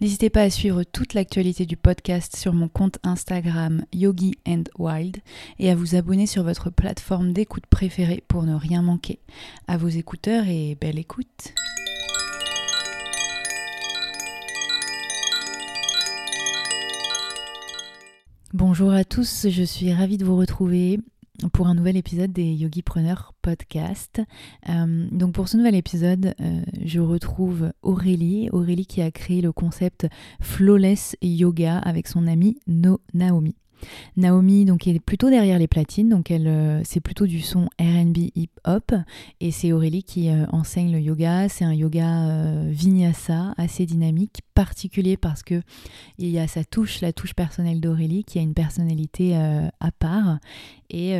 N'hésitez pas à suivre toute l'actualité du podcast sur mon compte Instagram Yogi and Wild et à vous abonner sur votre plateforme d'écoute préférée pour ne rien manquer. À vos écouteurs et belle écoute. Bonjour à tous, je suis ravie de vous retrouver pour un nouvel épisode des Yogi Preneurs podcast. Euh, donc pour ce nouvel épisode, euh, je retrouve Aurélie, Aurélie qui a créé le concept Flawless Yoga avec son amie no Naomi. Naomi donc est plutôt derrière les platines, donc elle euh, c'est plutôt du son R&B hip hop et c'est Aurélie qui euh, enseigne le yoga. C'est un yoga euh, vinyasa assez dynamique, particulier parce que il y a sa touche, la touche personnelle d'Aurélie qui a une personnalité à part et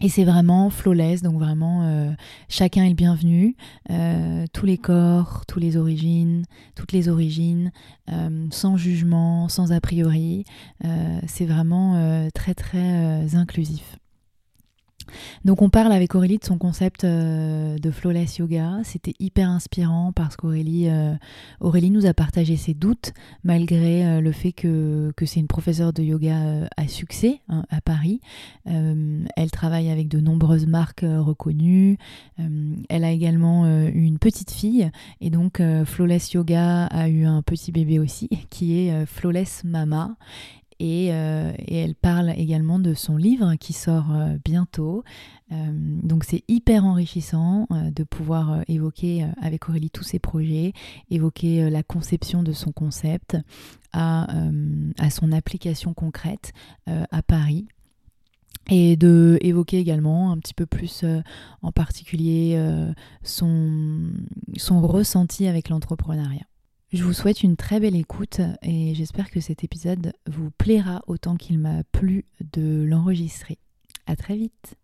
et c'est vraiment flawless, donc vraiment euh, chacun est le bienvenu, euh, tous les corps, toutes les origines, toutes les origines, euh, sans jugement, sans a priori. c'est vraiment très très inclusif. Donc on parle avec Aurélie de son concept euh, de flawless yoga. C'était hyper inspirant parce qu'Aurélie euh, Aurélie nous a partagé ses doutes malgré euh, le fait que, c'est une professeure de yoga à succès hein, à Paris. elle travaille avec de nombreuses marques reconnues. elle a également une petite fille et donc Flawless Yoga a eu un petit bébé aussi qui est Flawless Mama. Euh, et, elle parle également de son livre qui sort euh, bientôt. Euh, donc c'est hyper enrichissant de pouvoir évoquer avec Aurélie tous ses projets, évoquer la conception de son concept à, son application concrète à Paris et de évoquer également un petit peu plus en particulier son ressenti avec l'entrepreneuriat. Je vous souhaite une très belle écoute et j'espère que cet épisode vous plaira autant qu'il m'a plu de l'enregistrer. À très vite.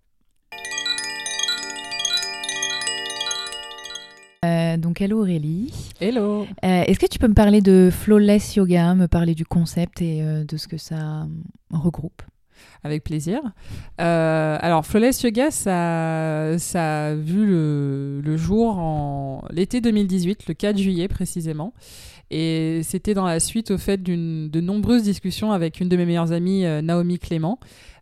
Euh, donc hello Aurélie. Hello. Euh, est-ce que tu peux me parler de Flawless Yoga, me parler du concept et euh, de ce que ça regroupe? Avec plaisir. Euh, alors, Flawless Yoga, ça, ça a vu le, jour en l'été 2018, le 4 juillet précisément. Et c'était dans la suite au fait de nombreuses discussions avec une de mes meilleures amies, euh, Naomi Clément,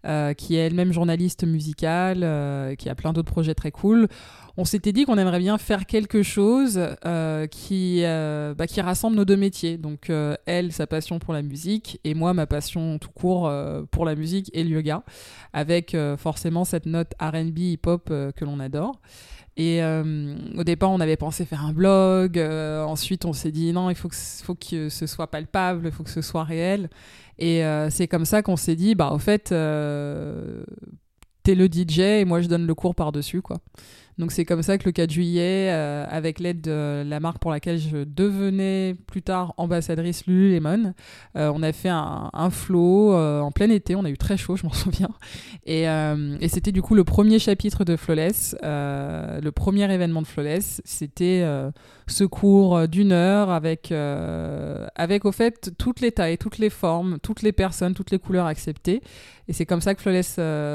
euh, qui est elle-même journaliste musicale, qui a plein d'autres projets très cool on s'était dit qu'on aimerait bien faire quelque chose euh, qui, euh, bah, qui rassemble nos deux métiers. Donc, euh, elle, sa passion pour la musique, et moi, ma passion tout court pour la musique et le yoga, avec forcément cette note RB hip-hop que l'on adore. Et au départ, on avait pensé faire un blog. ensuite, on s'est dit non, il faut que, faut que ce soit palpable, il faut que ce soit réel. Et c'est comme ça qu'on s'est dit, bah, au fait, t'es le DJ et moi, je donne le cours par-dessus, quoi. Donc c'est comme ça que le 4 juillet, euh, avec l'aide de la marque pour laquelle je devenais plus tard ambassadrice Lululemon, euh, on a fait un, flow euh, en plein été, on a eu très chaud, je m'en souviens. Et, et c'était du coup le premier chapitre de Flawless, le premier événement de Flawless, c'était ce cours d'une heure avec, avec au fait toutes les tailles, toutes les formes, toutes les personnes, toutes les couleurs acceptées. Et c'est comme ça que Flawless,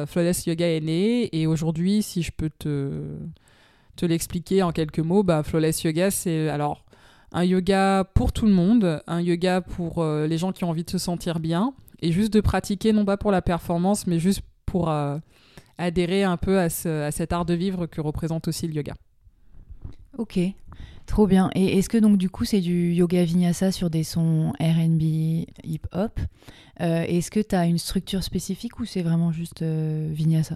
Flawless Yoga est né. Et aujourd'hui, si je peux te te l'expliquer en quelques mots, bah, Flawless Yoga, c'est alors un yoga pour tout le monde, un yoga pour euh, les gens qui ont envie de se sentir bien, et juste de pratiquer, non pas pour la performance, mais juste pour euh, adhérer un peu à, cet art de vivre que représente aussi le yoga. Ok, trop bien. Et est-ce que donc du coup c'est du yoga vinyasa sur des sons RB hip-hop euh, Est-ce que tu as une structure spécifique ou c'est vraiment juste vinyasa?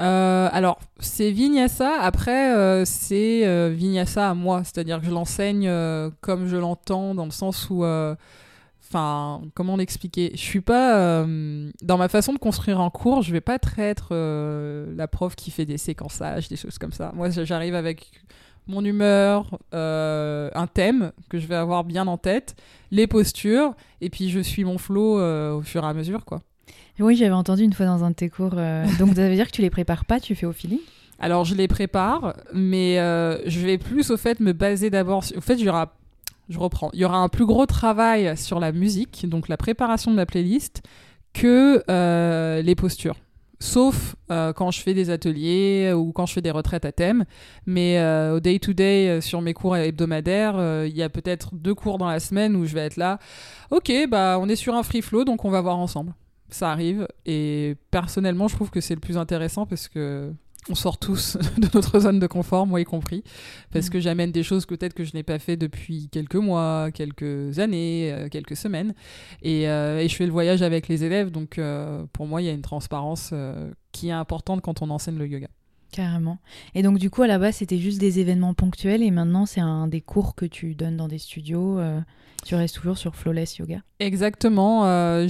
Euh, alors, c'est Vinyasa. Après, euh, c'est euh, Vinyasa à moi. C'est-à-dire que je l'enseigne comme je l'entends, dans le sens où. Enfin, comment l'expliquer? Je suis pas. dans ma façon de construire un cours, je vais pas être la prof qui fait des séquençages, des choses comme ça. Moi, j'arrive avec mon humeur, euh, un thème que je vais avoir bien en tête, les postures, et puis je suis mon flow euh, au fur et à mesure, quoi. Oui, j'avais entendu une fois dans un de tes cours. euh, donc, ça veut dire que tu les prépares pas, tu fais au feeling? Alors je les prépare, mais euh, je vais plus au fait me baser d'abord. sur- Au fait, il y aura, je reprends, il y aura un plus gros travail sur la musique, donc la préparation de la playlist, que euh, les postures. Sauf quand je fais des ateliers ou quand je fais des retraites à thème. Mais au day-to-day, euh, sur mes cours hebdomadaires, il y a peut-être deux cours dans la semaine où je vais être là. Ok, bah on est sur un free flow, donc on va voir ensemble. Ça arrive. Et personnellement, je trouve que c'est le plus intéressant parce que on sort tous de notre zone de confort, moi y compris, parce Mm. que j'amène des choses peut-être que je n'ai pas fait depuis quelques mois, quelques années, euh, quelques semaines, et, euh, et je fais le voyage avec les élèves, donc euh, pour moi il y a une transparence qui est importante quand on enseigne le yoga. Carrément. Et donc, du coup, à la base, c'était juste des événements ponctuels et maintenant, c'est un des cours que tu donnes dans des studios. euh, tu restes toujours sur Flawless Yoga. Exactement. euh,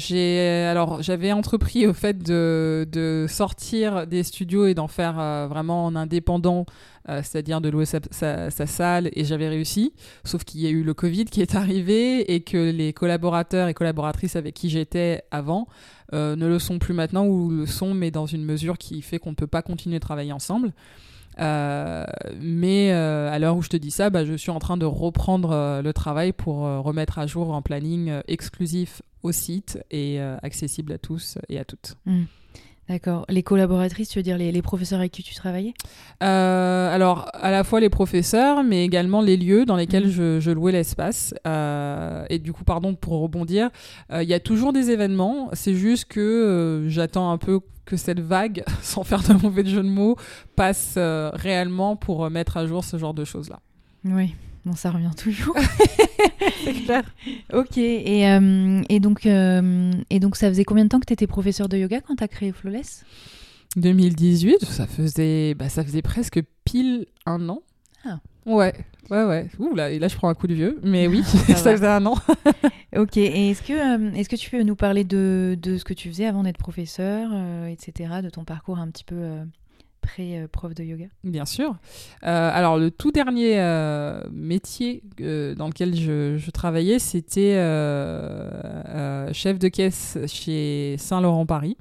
alors j'avais entrepris au fait de, de sortir des studios et d'en faire euh, vraiment en indépendant, c'est-à-dire de louer sa salle et j'avais réussi. Sauf qu'il y a eu le Covid qui est arrivé et que les collaborateurs et collaboratrices avec qui j'étais avant euh, ne le sont plus maintenant ou le sont mais dans une mesure qui fait qu'on ne peut pas continuer de travailler ensemble. Euh, mais euh, à l'heure où je te dis ça, bah, je suis en train de reprendre le travail pour remettre à jour un planning exclusif au site et accessible à tous et à toutes. D'accord. Les collaboratrices, tu veux dire les, les professeurs avec qui tu travaillais? Euh, alors, à la fois les professeurs, mais également les lieux dans lesquels Mhm. je, je louais l'espace. Euh, et du coup, pardon pour rebondir, euh, il y a toujours des événements. C'est juste que j'attends un peu que cette vague, sans faire de mauvais jeu de mots, passe réellement pour mettre à jour ce genre de choses-là. Oui. Bon, ça revient toujours. C'est clair. ok. Et, euh, et, donc, euh, et donc, ça faisait combien de temps que tu étais professeur de yoga quand tu as créé Flawless? 2018, ça faisait, bah, ça faisait presque pile un an. Ah. Ouais, ouais, ouais. Ouh là, et là je prends un coup de vieux, mais oui, Ça faisait un an. Ok. Et est-ce que, euh, est-ce que tu peux nous parler de, de ce que tu faisais avant d'être professeur, euh, etc., de ton parcours un petit peu euh, pré-prof de yoga Bien sûr. Euh, alors le tout dernier euh, métier euh, dans lequel je, je travaillais, c'était euh, euh, chef de caisse chez Saint-Laurent Paris.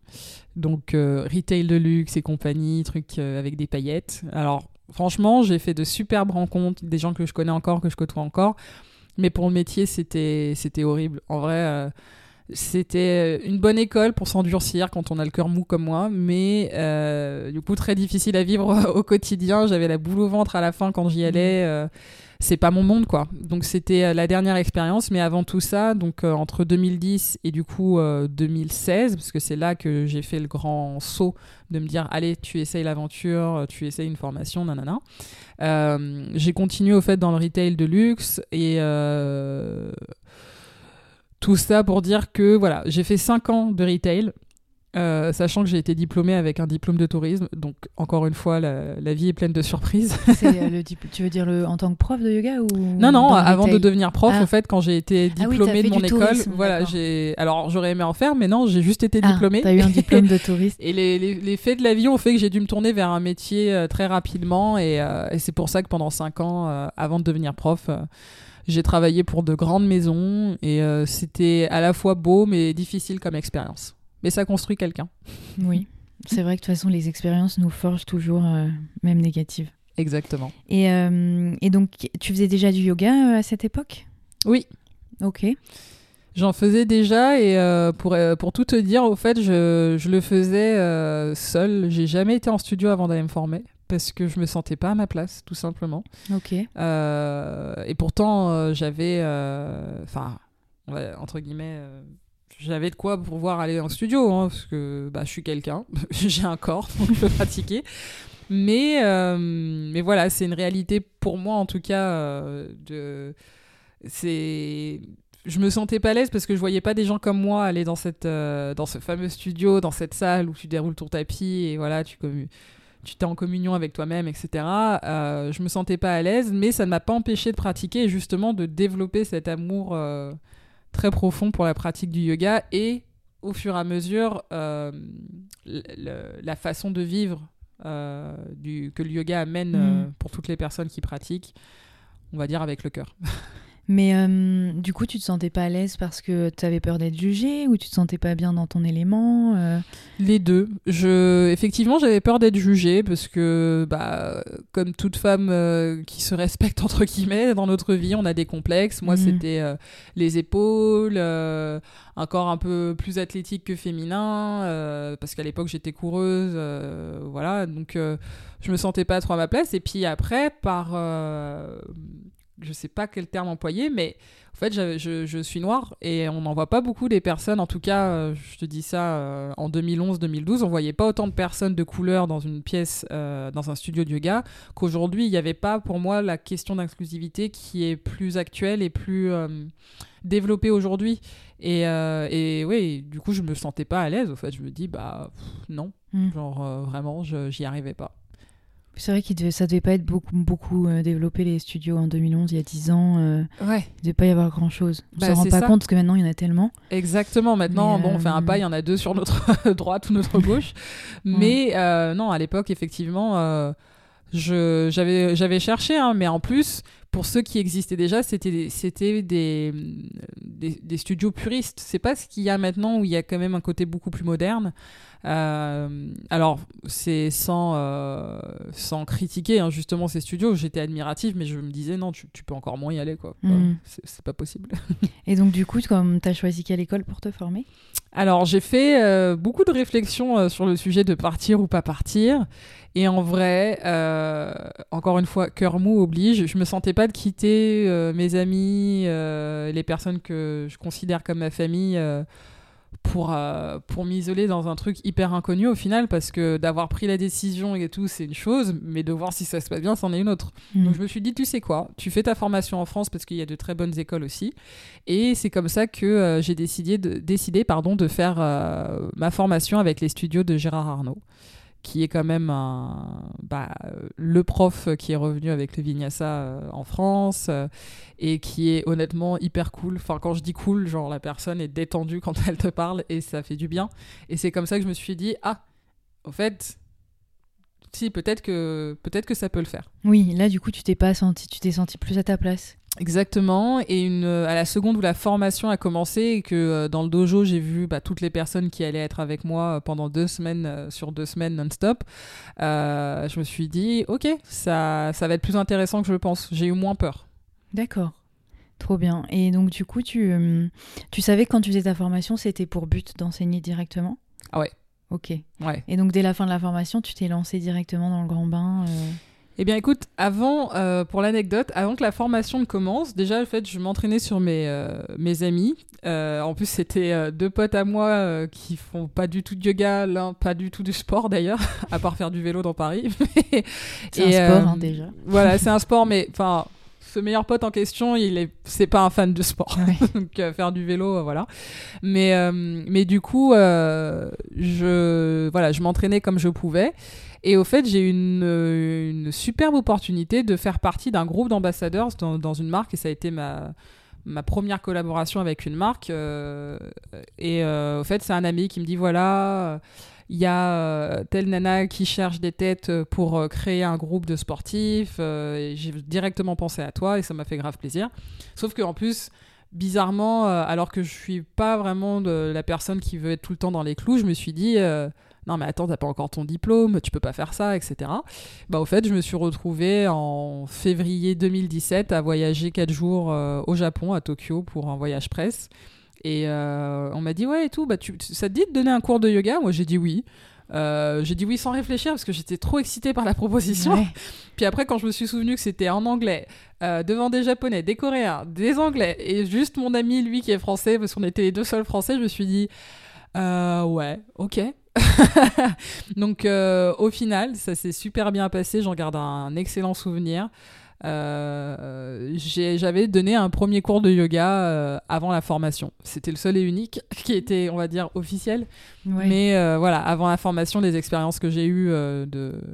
Donc euh, retail de luxe et compagnie, truc euh, avec des paillettes. Alors franchement, j'ai fait de superbes rencontres, des gens que je connais encore, que je côtoie encore. Mais pour le métier, c'était horrible. En vrai, euh, c'était une bonne école pour s'endurcir quand on a le cœur mou comme moi, mais euh, du coup très difficile à vivre au quotidien. J'avais la boule au ventre à la fin quand j'y allais. euh, c'est pas mon monde quoi. Donc c'était euh, la dernière expérience, mais avant tout ça, donc euh, entre 2010 et du coup euh, 2016, parce que c'est là que j'ai fait le grand saut de me dire allez tu essayes l'aventure, tu essayes une formation, nanana. Euh, j'ai continué au fait dans le retail de luxe et euh, tout ça pour dire que voilà, j'ai fait 5 ans de retail. euh, sachant que j'ai été diplômée avec un diplôme de tourisme, donc encore une fois, la, la vie est pleine de surprises. Euh, le Tu veux dire le, en tant que prof de yoga ou Non, non, avant de devenir prof, Ah. au fait, quand j'ai été Ah oui, diplômée de mon école, tourisme, voilà, j'ai. Alors, j'aurais aimé en faire, mais non, j'ai juste été Ah, diplômée. T'as eu un diplôme de touriste. Et les, les- les faits de la vie ont fait que j'ai dû me tourner vers un métier euh, très rapidement. Et, et c'est pour ça que pendant 5 ans, avant de devenir prof, j'ai travaillé pour de grandes maisons. Et euh, c'était à la fois beau, mais difficile comme expérience. Mais ça construit quelqu'un. Oui. C'est vrai que de toute façon, les expériences nous forgent toujours, euh, même négatives. Exactement. Et, euh, et donc, tu faisais déjà du yoga à cette époque? Oui. Ok. J'en faisais déjà et euh, pour, euh, pour tout te dire, au fait, je, je le faisais euh, seul. J'ai jamais été en studio avant d'aller me former parce que je me sentais pas à ma place, tout simplement. Ok. Euh, et pourtant, euh, j'avais, euh, enfin, entre guillemets, j'avais de quoi pouvoir aller en studio, hein, parce que bah, je suis quelqu'un, j'ai un corps, donc je peux pratiquer. Mais, mais voilà, c'est une réalité pour moi, en tout cas. de, c'est, je me sentais pas à l'aise parce que je voyais pas des gens comme moi aller dans cette, euh, dans ce fameux studio, dans cette salle où tu déroules ton tapis et voilà, tu commu- tu t'es en communion avec toi-même, etc. Euh, je me sentais pas à l'aise, mais ça ne m'a pas empêché de pratiquer et justement de développer cet amour euh, très profond pour la pratique du yoga et au fur et à mesure euh, la façon de vivre du, que le yoga amène euh, pour toutes les personnes qui pratiquent, on va dire avec le cœur. Mais euh, du coup, tu te sentais pas à l'aise parce que tu avais peur d'être jugée ou tu te sentais pas bien dans ton élément euh, Les deux. Je, effectivement, j'avais peur d'être jugée parce que, bah, comme toute femme euh, qui se respecte entre guillemets dans notre vie, on a des complexes. Moi, Mhm. c'était les épaules, un corps un peu plus athlétique que féminin, parce qu'à l'époque j'étais coureuse, voilà. Donc, je me sentais pas trop à ma place. Et puis après, par je sais pas quel terme employer, mais en fait, je, je- je suis noire et on n'en voit pas beaucoup des personnes. En tout cas, euh, je te dis ça, euh, en 2011-2012, on voyait pas autant de personnes de couleur dans une pièce, euh, dans un studio de yoga, qu'aujourd'hui, il n'y avait pas pour moi la question d'inclusivité qui est plus actuelle et plus euh, développée aujourd'hui. Et, euh, et oui, du coup, je me sentais pas à l'aise. Au fait, je me dis, bah pff, non, Hmm. genre vraiment, j'y arrivais pas. C'est vrai que devait, ça devait pas être beaucoup, beaucoup euh, développé les studios en 2011, il y a 10 ans. euh, Ouais. il devait pas y avoir grand chose. On Bah, se rend pas ça. compte parce que maintenant il y en a tellement. Exactement. Maintenant, Mais, bon, on fait un euh, pas, il y en a deux sur notre droite ou notre gauche. Mais euh, non, à l'époque, effectivement, j'avais j'avais cherché, hein, mais en plus, pour ceux qui existaient déjà, c'était des- c'était des, des, studios puristes. C'est pas ce qu'il y a maintenant où il y a quand même un côté beaucoup plus moderne. Euh, alors, c'est sans, euh, sans critiquer hein, justement ces studios. J'étais admirative, mais je me disais non, tu, tu peux encore moins y aller, quoi. Mhm. C'est pas possible. Et donc du coup, comme tu as choisi quelle école pour te former? Alors, j'ai fait euh, beaucoup de réflexions sur le sujet de partir ou pas partir. Et en vrai, euh, encore une fois, cœur mou oblige. Je me sentais pas de quitter euh, mes amis, euh, les personnes que je considère comme ma famille, pour, pour m'isoler dans un truc hyper inconnu au final, parce que d'avoir pris la décision et tout, c'est une chose, mais de voir si ça se passe bien, c'en est une autre. Donc je me suis dit, tu sais quoi, tu fais ta formation en France parce qu'il y a de très bonnes écoles aussi. Et c'est comme ça que j'ai décidé, de, décidé pardon, de faire ma formation avec les studios de Gérard Arnaud, qui est quand même un, bah, le prof qui est revenu avec le Vinyasa euh, en France euh, et qui est honnêtement hyper cool. Enfin, quand je dis cool, genre la personne est détendue quand elle te parle et ça fait du bien. Et c'est comme ça que je me suis dit, ah, au fait, si, peut-être que, peut que ça peut le faire. Oui, là du coup, tu t'es pas senti, tu t'es senti plus à ta place. Exactement. Et une, euh, à la seconde où la formation a commencé et que euh, dans le dojo, j'ai vu bah, toutes les personnes qui allaient être avec moi euh, pendant deux semaines, euh, sur deux semaines non-stop, euh, je me suis dit, ok, ça, ça va être plus intéressant que je le pense. J'ai eu moins peur. D'accord. Trop bien. Et donc du coup, tu, tu savais que quand tu faisais ta formation, c'était pour but d'enseigner directement? Ah ouais. Ok. Ouais. Et donc dès la fin de la formation, tu t'es lancé directement dans le grand bain Eh bien, écoute, avant, euh, pour l'anecdote, avant que la formation ne commence, déjà, en fait, je m'entraînais sur mes, euh, mes amis. Euh, en plus, c'était deux potes à moi qui font pas du tout de yoga, l'un pas du tout du sport d'ailleurs, à part faire du vélo dans Paris. C'est un sport hein, déjà. Voilà, c'est un sport, mais enfin, ce meilleur pote en question, il est, c'est pas un fan de sport. Ouais. Donc euh, faire du vélo, euh, voilà. Mais, euh, mais du coup, euh, je, voilà, je m'entraînais comme je pouvais. Et au fait, j'ai eu une, une superbe opportunité de faire partie d'un groupe d'ambassadeurs dans, dans une marque, et ça a été ma, ma première collaboration avec une marque. et au fait, c'est un ami qui me dit voilà, il y a euh, telle nana qui cherche des têtes pour euh, créer un groupe de sportifs. euh, j'ai directement pensé à toi et ça m'a fait grave plaisir. Sauf qu'en plus, bizarrement, euh, alors que je suis pas vraiment de la personne qui veut être tout le temps dans les clous, je me suis dit. euh, non mais attends, t'as pas encore ton diplôme, tu peux pas faire ça, etc. Bah au fait, je me suis retrouvée en février 2017 à voyager 4 jours euh, au Japon, à Tokyo, pour un voyage presse. Et euh, on m'a dit, ouais, et tout, bah, tu, ça te dit de donner un cours de yoga? Moi, j'ai dit oui. Euh, j'ai dit oui sans réfléchir parce que j'étais trop excitée par la proposition. Ouais. Puis après, quand je me suis souvenu que c'était en anglais, euh, devant des japonais, des coréens, des anglais, et juste mon ami, lui, qui est français, parce qu'on était les deux seuls français, je me suis dit, ouais, ok. Donc au final, ça s'est super bien passé, j'en garde un excellent souvenir. Euh, J'avais donné un premier cours de yoga euh, avant la formation. C'était le seul et unique qui était, on va dire, officiel. Ouais. Mais euh, voilà, avant la formation, les expériences que j'ai eues de,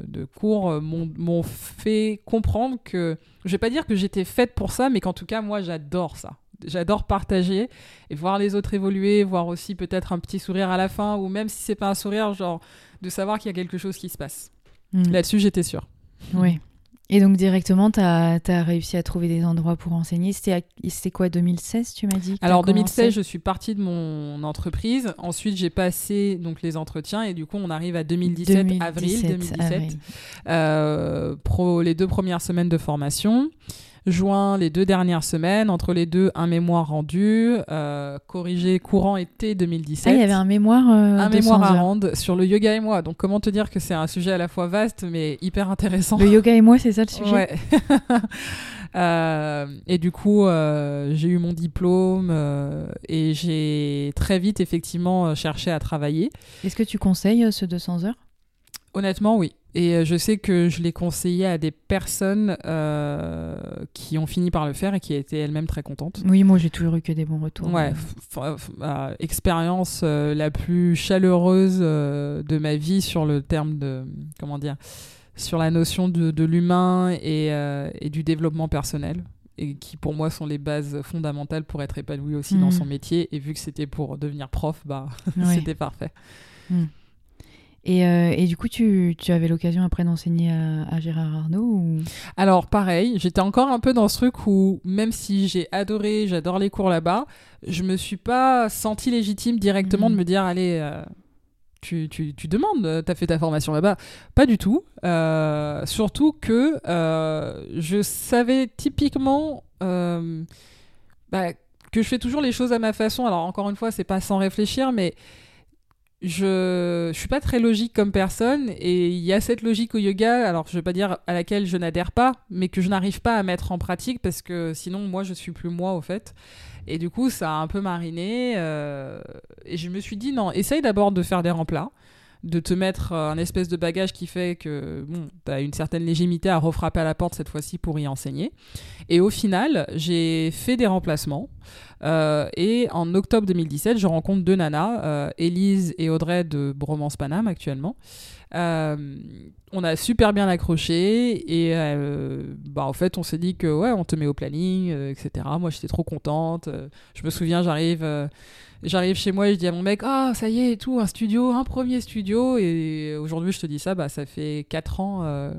de cours m'ont m'ont fait comprendre que, je vais pas dire que j'étais faite pour ça, mais qu'en tout cas, moi, j'adore ça. J'adore partager et voir les autres évoluer, voir aussi peut-être un petit sourire à la fin, ou même si c'est pas un sourire, genre de savoir qu'il y a quelque chose qui se passe. Mm. Là-dessus, j'étais sûre. Oui. Et donc directement, tu as, réussi à trouver des endroits pour enseigner. C'était quoi, 2016, tu m'as dit Alors commencé 2016, je suis partie de mon entreprise. Ensuite, j'ai passé donc les entretiens et du coup, on arrive à 2017, avril 2017. avril. Euh, pro, les deux premières semaines de formation. Juin, les deux dernières semaines. Entre les deux, un mémoire rendu. euh, corrigé courant été 2017. Ah, il y avait un mémoire euh, un mémoire 100 à rendre sur le yoga et moi. Donc, comment te dire que c'est un sujet à la fois vaste mais hyper intéressant? Le yoga et moi, c'est ça le sujet? Ouais. Euh, et du coup, j'ai eu mon diplôme et j'ai très vite effectivement cherché à travailler. Est-ce que tu conseilles ce 200 heures? Honnêtement, oui. Et euh, je sais que je l'ai conseillé à des personnes euh, qui ont fini par le faire et qui étaient elles-mêmes très contentes. Oui, moi j'ai toujours eu que des bons retours. Ouais, Euh, expérience euh, la plus chaleureuse de ma vie sur le terme de comment dire, sur la notion de, de l'humain et, et du développement personnel et qui pour moi sont les bases fondamentales pour être épanoui aussi dans Mhm. son métier et vu que c'était pour devenir prof bah c'était parfait Et, euh, et du coup, tu, tu avais l'occasion après d'enseigner à, à Gérard Arnaud ou... alors pareil j'étais encore un peu dans ce truc où même si j'ai adoré j'adore les cours là-bas je me suis pas senti légitime directement Mhm. de me dire allez euh, tu, tu, tu demandes, tu as fait ta formation là-bas. Pas du tout. Euh, surtout que euh, je savais typiquement euh, bah, que je fais toujours les choses à ma façon. Alors encore une fois, c'est pas sans réfléchir, mais je, je suis pas très logique comme personne et il y a cette logique au yoga, alors je vais pas dire à laquelle je n'adhère pas, mais que je n'arrive pas à mettre en pratique parce que sinon moi je suis plus moi au fait. Et du coup ça a un peu mariné euh, et je me suis dit non, essaye d'abord de faire des remplats de te mettre euh, un espèce de bagage qui fait que bon, tu as une certaine légitimité à refrapper à la porte cette fois-ci pour y enseigner. Et au final, j'ai fait des remplacements. Euh, et en octobre 2017, je rencontre deux nanas, euh, Élise et Audrey de Bromance Paname actuellement. Euh, on a super bien accroché et bah, en fait on s'est dit que ouais on te met au planning etc moi j'étais trop contente je me souviens j'arrive J'arrive chez moi et je dis à mon mec, ah ça y est et tout, un studio, un premier studio. Et aujourd'hui, je te dis ça, bah, ça fait 4 ans euh,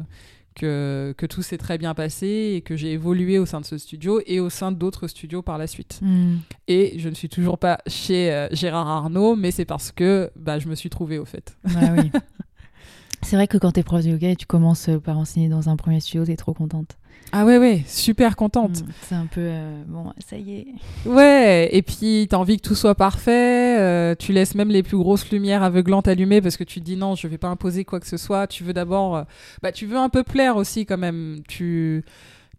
que, que tout s'est très bien passé et que j'ai évolué au sein de ce studio et au sein d'autres studios par la suite. Hmm. Et je ne suis toujours pas chez euh, Gérard Arnaud, mais c'est parce que bah, je me suis trouvée au fait. Bah oui. C'est vrai que quand t'es prof de yoga et tu commences euh, par enseigner dans un premier studio, t'es trop contente. Ah ouais, ouais, super contente. Hmm. C'est un peu... euh, bon, ça y est. Ouais, et puis t'as envie que tout soit parfait, euh, tu laisses même les plus grosses lumières aveuglantes allumées parce que tu te dis non, je vais pas imposer quoi que ce soit, tu veux d'abord, euh, bah tu veux un peu plaire aussi quand même, tu,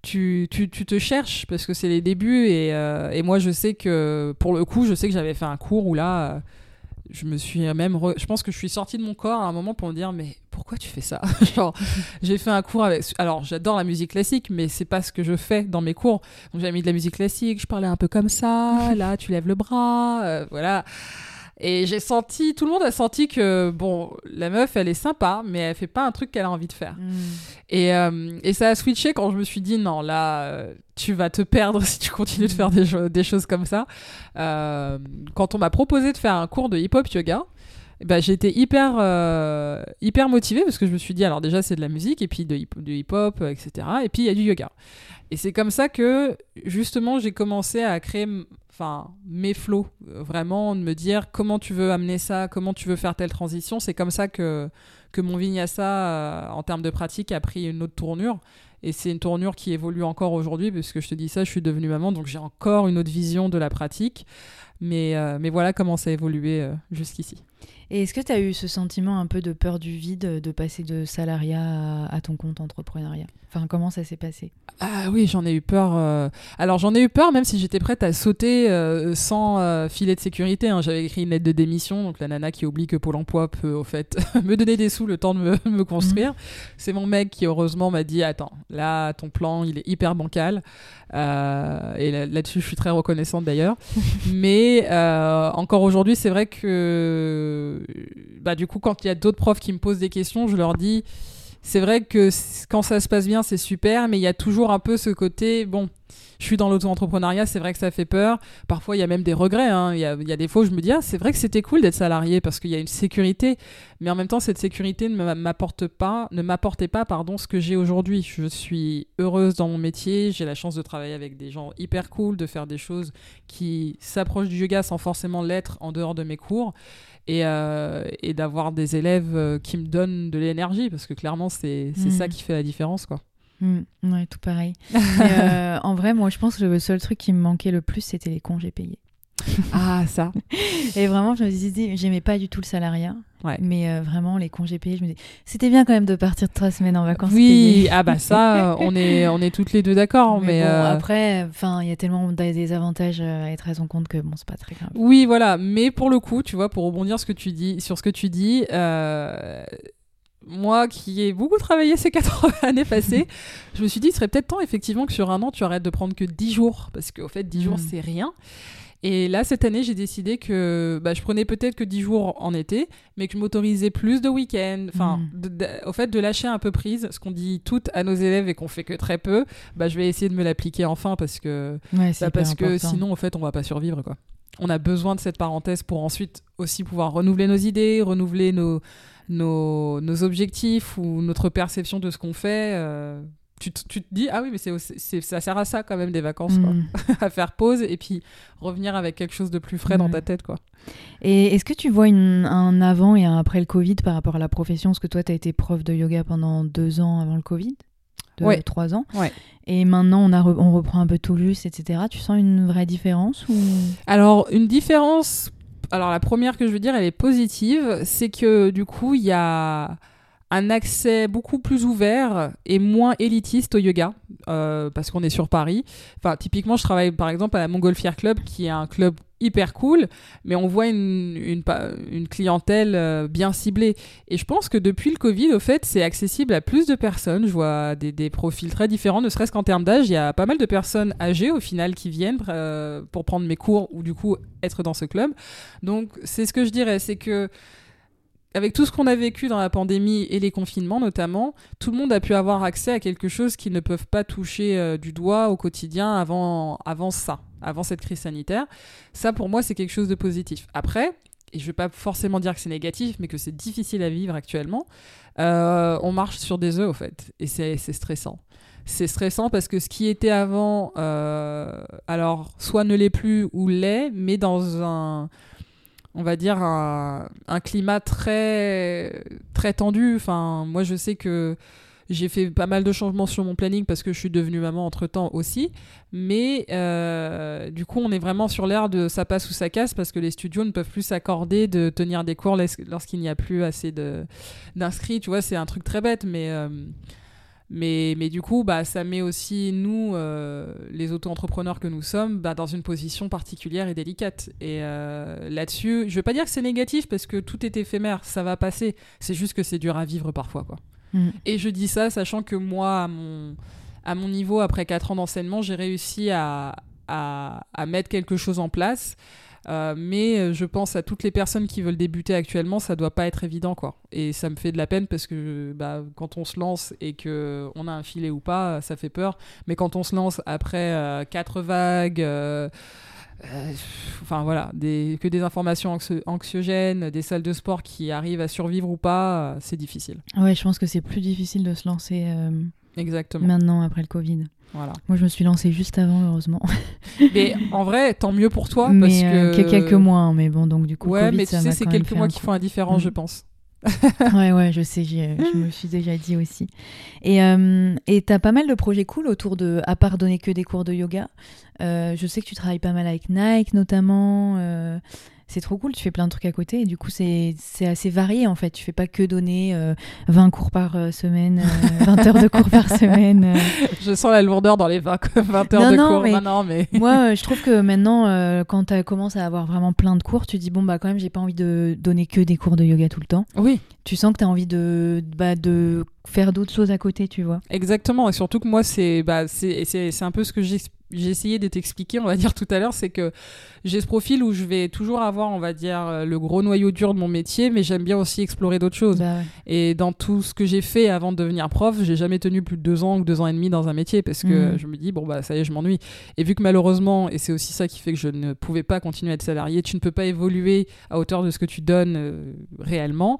tu, tu, tu te cherches parce que c'est les débuts et, et moi je sais que pour le coup, je sais que j'avais fait un cours où là, je me suis même, je pense que je suis sortie de mon corps à un moment pour me dire mais pourquoi tu fais ça? Genre, j'ai fait un cours avec, alors j'adore la musique classique, mais c'est pas ce que je fais dans mes cours. Donc j'avais mis de la musique classique, je parlais un peu comme ça, là tu lèves le bras, euh, voilà. Et j'ai senti, tout le monde a senti que, bon, la meuf, elle est sympa, mais elle fait pas un truc qu'elle a envie de faire. Hmm. Et, euh, et ça a switché quand je me suis dit, non, là, euh, tu vas te perdre si tu continues de faire des, choses comme ça. Euh, quand on m'a proposé de faire un cours de hip-hop yoga, ben, j'ai été hyper, euh, hyper motivée parce que je me suis dit, alors déjà, c'est de la musique, et puis de du hip-hop, euh, etc. Et puis, il y a du yoga. Et c'est comme ça que, justement, j'ai commencé à créer mes flots. Euh, Vraiment, de me dire comment tu veux amener ça, comment tu veux faire telle transition. C'est comme ça que, que mon vinyasa, en termes de pratique, a pris une autre tournure. Et c'est une tournure qui évolue encore aujourd'hui, parce que je te dis ça, je suis devenue maman, donc j'ai encore une autre vision de la pratique. Mais, mais voilà comment ça a évolué jusqu'ici. Et est-ce que tu as eu ce sentiment un peu de peur du vide, de passer de salariat à, ton compte entrepreneuriat? Enfin, comment ça s'est passé? Ah oui, j'en ai eu peur. euh. Alors j'en ai eu peur même si j'étais prête à sauter euh, sans euh, filet de sécurité. hein. J'avais écrit une lettre de démission, donc la nana qui oublie que Pôle Emploi peut au fait me donner des sous le temps de me, me construire. C'est mon mec qui heureusement m'a dit attends, là ton plan il est hyper bancal. Et là- là-dessus je suis très reconnaissante d'ailleurs. Mais encore aujourd'hui c'est vrai que bah du coup quand il y a d'autres profs qui me posent des questions, je leur dis c'est vrai que quand ça se passe bien, c'est super, mais il y a toujours un peu ce côté, bon, je suis dans l'auto-entrepreneuriat, c'est vrai que ça fait peur. Parfois, il y a même des regrets. hein. Il y, a, des fois où je me dis, ah, c'est vrai que c'était cool d'être salarié parce qu'il y a une sécurité. Mais en même temps, cette sécurité ne m'a- m'apporte pas, ne m'apportait pas, pardon, ce que j'ai aujourd'hui. Je suis heureuse dans mon métier. J'ai la chance de travailler avec des gens hyper cool, de faire des choses qui s'approchent du yoga sans forcément l'être en dehors de mes cours. Et, euh, et d'avoir des élèves euh, qui me donnent de l'énergie parce que clairement, c'est c'est Mm. ça qui fait la différence, quoi. Mm, ouais, tout pareil. Euh, en vrai, moi, je pense que le seul truc qui me manquait le plus, c'était les congés payés. Ah, ça. Et vraiment, je me suis dit, j'aimais pas du tout le salariat. Ouais. Mais euh, vraiment, les congés payés, je me dis, c'était bien quand même de partir trois semaines en vacances Oui, payées. ah bah ça, on est, on est toutes les deux d'accord, mais, Mais, bon, euh, après, enfin, il y a tellement des avantages euh, à être à son compte que bon, c'est pas très grave. oui, voilà. Mais pour le coup, tu vois, pour rebondir ce que tu dis, sur ce que tu dis, euh, moi qui ai beaucoup travaillé ces quatre années passées, je me suis dit, il serait peut-être temps effectivement que sur un an, tu arrêtes de prendre que 10 jours, parce qu'au fait, 10 jours, Mm. c'est rien. Et là, cette année, j'ai décidé que bah, je prenais peut-être que 10 jours en été, mais que je m'autorisais plus de week-ends. Enfin, Mm. au fait, de lâcher un peu prise, ce qu'on dit toutes à nos élèves et qu'on fait que très peu, bah, je vais essayer de me l'appliquer enfin parce que, Ouais, bah, parce que sinon, en fait, on va pas survivre. quoi. On a besoin de cette parenthèse pour ensuite aussi pouvoir renouveler nos idées, renouveler nos, nos, nos objectifs ou notre perception de ce qu'on fait. euh, tu, te- tu te dis, ah oui, mais c'est, ça sert à ça quand même des vacances, quoi. Mm. à faire pause et puis revenir avec quelque chose de plus frais dans ta tête. quoi. Et est-ce que tu vois une- un avant et un après le Covid par rapport à la profession? Parce que toi, tu as été prof de yoga pendant deux ans avant le Covid de Ouais. trois ans. Ouais. Et maintenant, on, a re- on reprend un peu Toulouse, etc. Tu sens une vraie différence ou... Alors, une différence. Alors, la première que je veux dire, elle est positive. C'est que du coup, il y a un accès beaucoup plus ouvert et moins élitiste au yoga euh, parce qu'on est sur Paris. Enfin, typiquement, je travaille par exemple à la Montgolfière Club qui est un club hyper cool, mais on voit une, une, clientèle euh, bien ciblée. Et je pense que depuis le Covid, au fait, c'est accessible à plus de personnes. Je vois des, des profils très différents, ne serait-ce qu'en termes d'âge. Il y a pas mal de personnes âgées au final qui viennent euh, pour prendre mes cours ou du coup être dans ce club. Donc c'est ce que je dirais, c'est que avec tout ce qu'on a vécu dans la pandémie et les confinements notamment, tout le monde a pu avoir accès à quelque chose qu'ils ne peuvent pas toucher euh, du doigt au quotidien avant, avant ça, avant cette crise sanitaire. Ça, pour moi, c'est quelque chose de positif. Après, et je ne vais pas forcément dire que c'est négatif, mais que c'est difficile à vivre actuellement, euh, on marche sur des œufs, au fait, et c'est stressant. C'est stressant parce que ce qui était avant, euh, alors, soit ne l'est plus ou l'est, mais dans un on va dire un, climat très tendu. Moi je sais que j'ai fait pas mal de changements sur mon planning parce que je suis devenue maman entre temps aussi. Mais euh, du coup, on est vraiment sur l'air de ça passe ou ça casse parce que les studios ne peuvent plus s'accorder de tenir des cours lors- lorsqu'il n'y a plus assez d'inscrits. Tu vois, c'est un truc très bête, mais. euh, mais, mais du coup, bah, ça met aussi nous, euh, les auto-entrepreneurs que nous sommes, bah, dans une position particulière et délicate. Et euh, là-dessus, je veux pas dire que c'est négatif parce que tout est éphémère, ça va passer. C'est juste que c'est dur à vivre parfois, quoi. Mm. Et je dis ça sachant que moi, à mon, à mon niveau, après 4 ans d'enseignement, j'ai réussi à, à, à mettre quelque chose en place. Euh, mais euh, je pense à toutes les personnes qui veulent débuter actuellement, ça doit pas être évident quoi. Et ça me fait de la peine parce que bah, quand on se lance et que on a un filet ou pas, ça fait peur. Mais quand on se lance après euh, quatre vagues, enfin voilà, que des informations anxio- anxiogènes, des salles de sport qui arrivent à survivre ou pas, c'est difficile. Ouais, je pense que c'est plus difficile de se lancer Exactement. maintenant après le Covid. Voilà. Moi, je me suis lancée juste avant, heureusement. Mais en vrai, tant mieux pour toi mais parce euh, que que quelques mois, hein, mais bon, donc du coup, Ouais, Covid, mais tu ça sais, c'est quelques mois qui font la différence, Mm. je pense. ouais, ouais, je sais, je me suis déjà dit aussi. Et euh, t'as pas mal de projets cool autour de, à part donner que des cours de yoga. Euh, je sais que tu travailles pas mal avec Nike notamment. C'est trop cool, tu fais plein de trucs à côté et du coup c'est assez varié en fait. Tu fais pas que donner euh, 20 cours par euh, semaine, euh, 20 heures de cours par semaine. euh. Je sens la lourdeur dans les 20, 20 heures Non, de non, cours. mais- Non, non, mais... Moi, euh, je trouve que maintenant, quand tu commences à avoir vraiment plein de cours, tu dis bon bah quand même j'ai pas envie de donner que des cours de yoga tout le temps. Oui, Tu sens que tu as envie de bah, de faire d'autres choses à côté, tu vois. exactement. Et surtout que moi, c'est bah, c'est un peu ce que j'ex- j'ai essayé de t'expliquer, on va dire tout à l'heure, c'est que j'ai ce profil où je vais toujours avoir, on va dire, euh, le gros noyau dur de mon métier, mais j'aime bien aussi explorer d'autres choses. Bah ouais. Et dans tout ce que j'ai fait avant de devenir prof, j'ai jamais tenu plus de deux ans ou deux ans et demi dans un métier parce que Mhm. je me dis, bon, bah ça y est, je m'ennuie. Et vu que malheureusement, et c'est aussi ça qui fait que je ne pouvais pas continuer à être salarié, tu ne peux pas évoluer à hauteur de ce que tu donnes euh, réellement.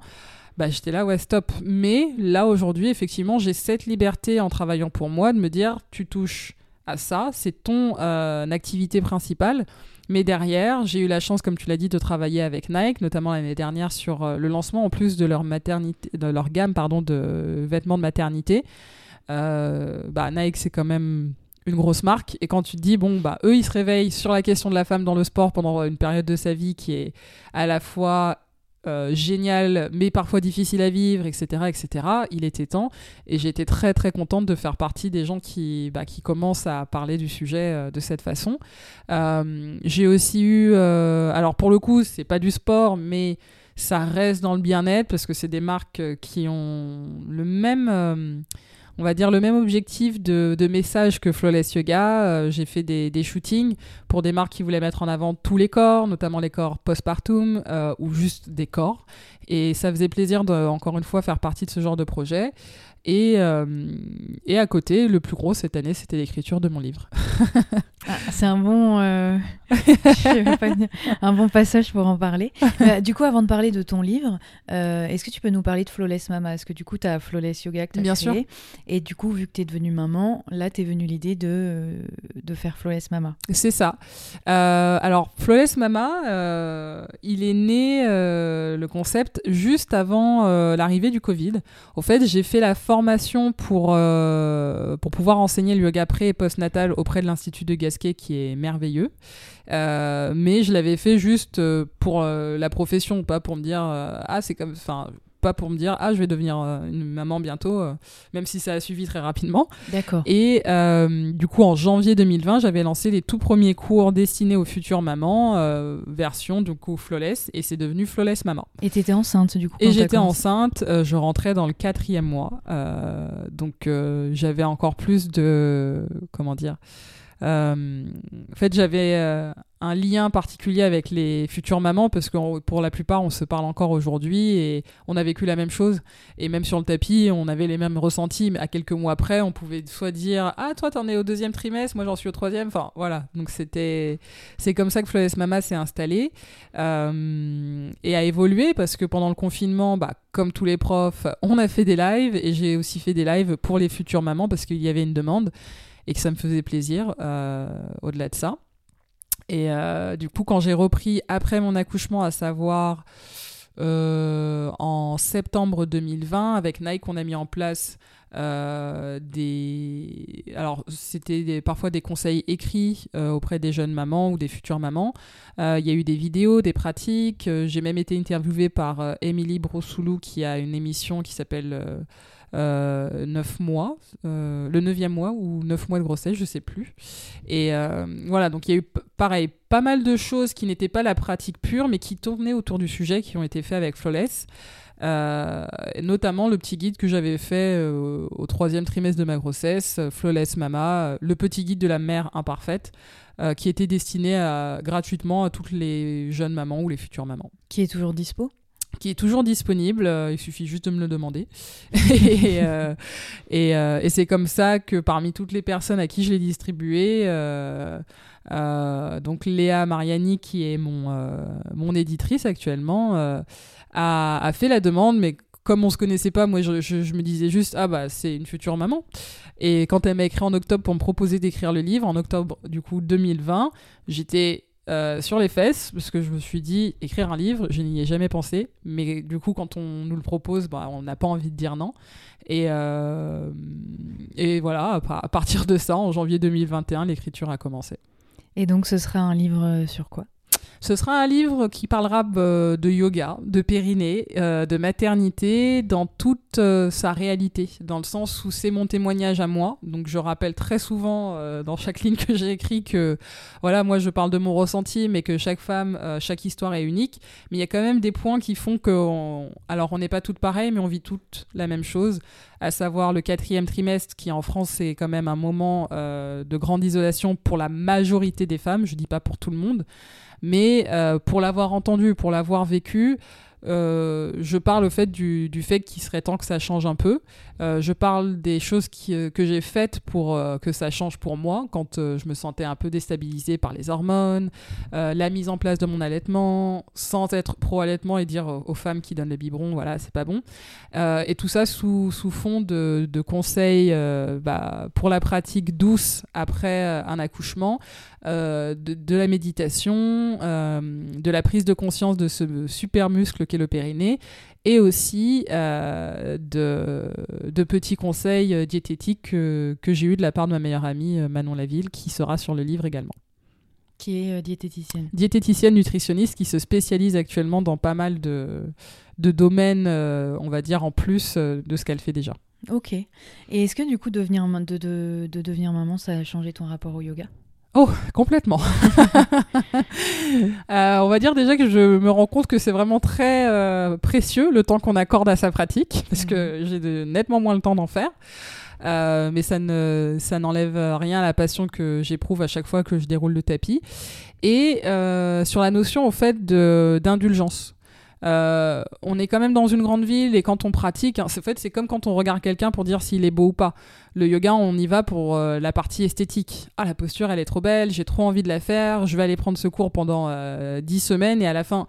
Bah, j'étais là, ouais, stop. Mais là, aujourd'hui, effectivement, j'ai cette liberté en travaillant pour moi de me dire, tu touches à ça, c'est ton euh, activité principale. Mais derrière, j'ai eu la chance, comme tu l'as dit, de travailler avec Nike, notamment l'année dernière sur euh, le lancement en plus de leur gamme de vêtements de maternité. Euh, bah, Nike, c'est quand même une grosse marque. Et quand tu te dis, bon, bah, eux, ils se réveillent sur la question de la femme dans le sport pendant une période de sa vie qui est à la fois euh, géniale, mais parfois difficile à vivre, etc., etc. Il était temps. Et j'étais très, très contente de faire partie des gens qui, bah, qui commencent à parler du sujet euh, de cette façon. Euh, j'ai aussi eu, alors pour le coup, c'est pas du sport, mais ça reste dans le bien-être parce que c'est des marques qui ont le même, on va dire le même objectif de, message que Flawless Yoga. Euh, j'ai fait des, shootings pour des marques qui voulaient mettre en avant tous les corps, notamment les corps postpartum euh, ou juste des corps. Et ça faisait plaisir de, encore une fois, faire partie de ce genre de projet. Et, euh, et à côté, le plus gros cette année, c'était l'écriture de mon livre. Ah, c'est un bon, euh, un bon passage pour en parler. Euh, du coup, avant de parler de ton livre, euh, est-ce que tu peux nous parler de Flawless Mama? Est-ce que du coup, tu as Flawless Yoga que tu as Bien créé? Et du coup, vu que tu es devenue maman, là, t'es venue l'idée de, de faire Flawless Mama. C'est ça. Euh, alors, Flawless Mama, il est né, le concept, juste avant l'arrivée du Covid. Au fait, j'ai fait la formation pour, pour pouvoir enseigner le yoga pré et post-natal auprès de l'Institut de Gasquet, qui est merveilleux. Euh, mais je l'avais fait juste euh, pour euh, la profession, pas pour me dire ah c'est comme, enfin pas pour me dire ah je vais devenir une maman bientôt, même si ça a suivi très rapidement. D'accord. Et euh, du coup, en janvier 2020, j'avais lancé les tout premiers cours destinés aux futures mamans, euh, version du coup Flawless, et c'est devenu Flawless Maman. Et t'étais enceinte du coup Et quand j'étais enceinte, euh, je rentrais dans le quatrième mois, donc j'avais encore plus de comment dire. Euh, en fait, j'avais euh, un lien particulier avec les futures mamans parce que pour la plupart, on se parle encore aujourd'hui et on a vécu la même chose. Et même sur le tapis, on avait les mêmes ressentis. Mais à quelques mois après, on pouvait soit dire Ah, toi, t'en es au deuxième trimestre, moi, j'en suis au troisième. Enfin, voilà. Donc, c'était. C'est comme ça que Flawless Mama s'est installée euh, et a évolué parce que pendant le confinement, bah, comme tous les profs, on a fait des lives et j'ai aussi fait des lives pour les futures mamans parce qu'il y avait une demande et que ça me faisait plaisir euh, au-delà de ça. Et euh, du coup, quand j'ai repris après mon accouchement, à savoir euh, en septembre 2020, avec Nike, on a mis en place des. Alors, c'était parfois des conseils écrits auprès des jeunes mamans ou des futures mamans. Il y a eu des vidéos, des pratiques. J'ai même été interviewée par Émilie Brossoulou qui a une émission qui s'appelle. Euh, euh, 9 mois, euh, le 9e mois ou 9 mois de grossesse, je sais plus. Et euh, voilà, donc il y a eu pareil, pas mal de choses qui n'étaient pas la pratique pure, mais qui tournaient autour du sujet, qui ont été faits avec Flawless. Euh, notamment le petit guide que j'avais fait au troisième trimestre de ma grossesse, Flawless Mama, le petit guide de la mère imparfaite, qui était destiné gratuitement à toutes les jeunes mamans ou les futures mamans Qui est toujours dispo? Qui est toujours disponible, euh, il suffit juste de me le demander. et euh, euh, et c'est comme ça que parmi toutes les personnes à qui je l'ai distribué, donc Léa Mariani, qui est mon, mon éditrice actuellement, a, fait la demande, mais comme on se connaissait pas, moi je, je- je me disais juste ah bah c'est une future maman. Et quand elle m'a écrit en octobre pour me proposer d'écrire le livre, en octobre du coup 2020, j'étais euh, sur les fesses parce que je me suis dit écrire un livre, je n'y ai jamais pensé, mais du coup quand on nous le propose, bah, on n'a pas envie de dire non. Et, euh, et voilà, à par- à partir de ça, en janvier 2021, l'écriture a commencé. Et donc, ce sera un livre sur quoi? Ce sera un livre qui parlera euh, de yoga, de périnée, euh, de maternité dans toute euh, sa réalité, dans le sens où c'est mon témoignage à moi. Donc je rappelle très souvent dans chaque ligne que j'ai écrit que voilà, moi je parle de mon ressenti, mais que chaque femme, chaque histoire est unique. Mais il y a quand même des points qui font que, alors on n'est pas toutes pareilles, mais on vit toutes la même chose, à savoir le quatrième trimestre qui en France c'est quand même un moment de grande isolation pour la majorité des femmes. Je dis pas pour tout le monde. Mais euh, pour l'avoir entendu, pour l'avoir vécu, euh, je parle au fait du, fait qu'il serait temps que ça change un peu. Euh, je parle des choses que j'ai faites pour que ça change pour moi quand je me sentais un peu déstabilisée par les hormones, la mise en place de mon allaitement, sans être pro-allaitement et dire aux, femmes qui donnent le biberon, voilà, c'est pas bon. et tout ça sous, fond de, de conseils bah, pour la pratique douce après un accouchement, de, de, la méditation, de la prise de conscience de ce super muscle qu'est le périnée et aussi euh, de, de, petits conseils euh, diététiques que, que j'ai eu de la part de ma meilleure amie euh, Manon Laville, qui sera sur le livre également. Qui est diététicienne. Diététicienne nutritionniste qui se spécialise actuellement dans pas mal de, de domaines, on va dire, en plus de ce qu'elle fait déjà. Ok. Et est-ce que du coup, devenir, de, de, de devenir maman, ça a changé ton rapport au yoga? Oh, complètement. Euh, on va dire déjà que je me rends compte que c'est vraiment très euh, précieux le temps qu'on accorde à sa pratique, parce que mhm. j'ai nettement moins le temps d'en faire. Euh, mais ça ne ça n'enlève rien à la passion que j'éprouve à chaque fois que je déroule le tapis. Et sur la notion au fait d'indulgence. Euh, on est quand même dans une grande ville et quand on pratique, en fait, c'est comme quand on regarde quelqu'un pour dire s'il est beau ou pas. Le yoga, on y va pour euh, la partie esthétique. Ah, la posture, elle est trop belle, j'ai trop envie de la faire, je vais aller prendre ce cours pendant euh, 10 semaines et à la fin,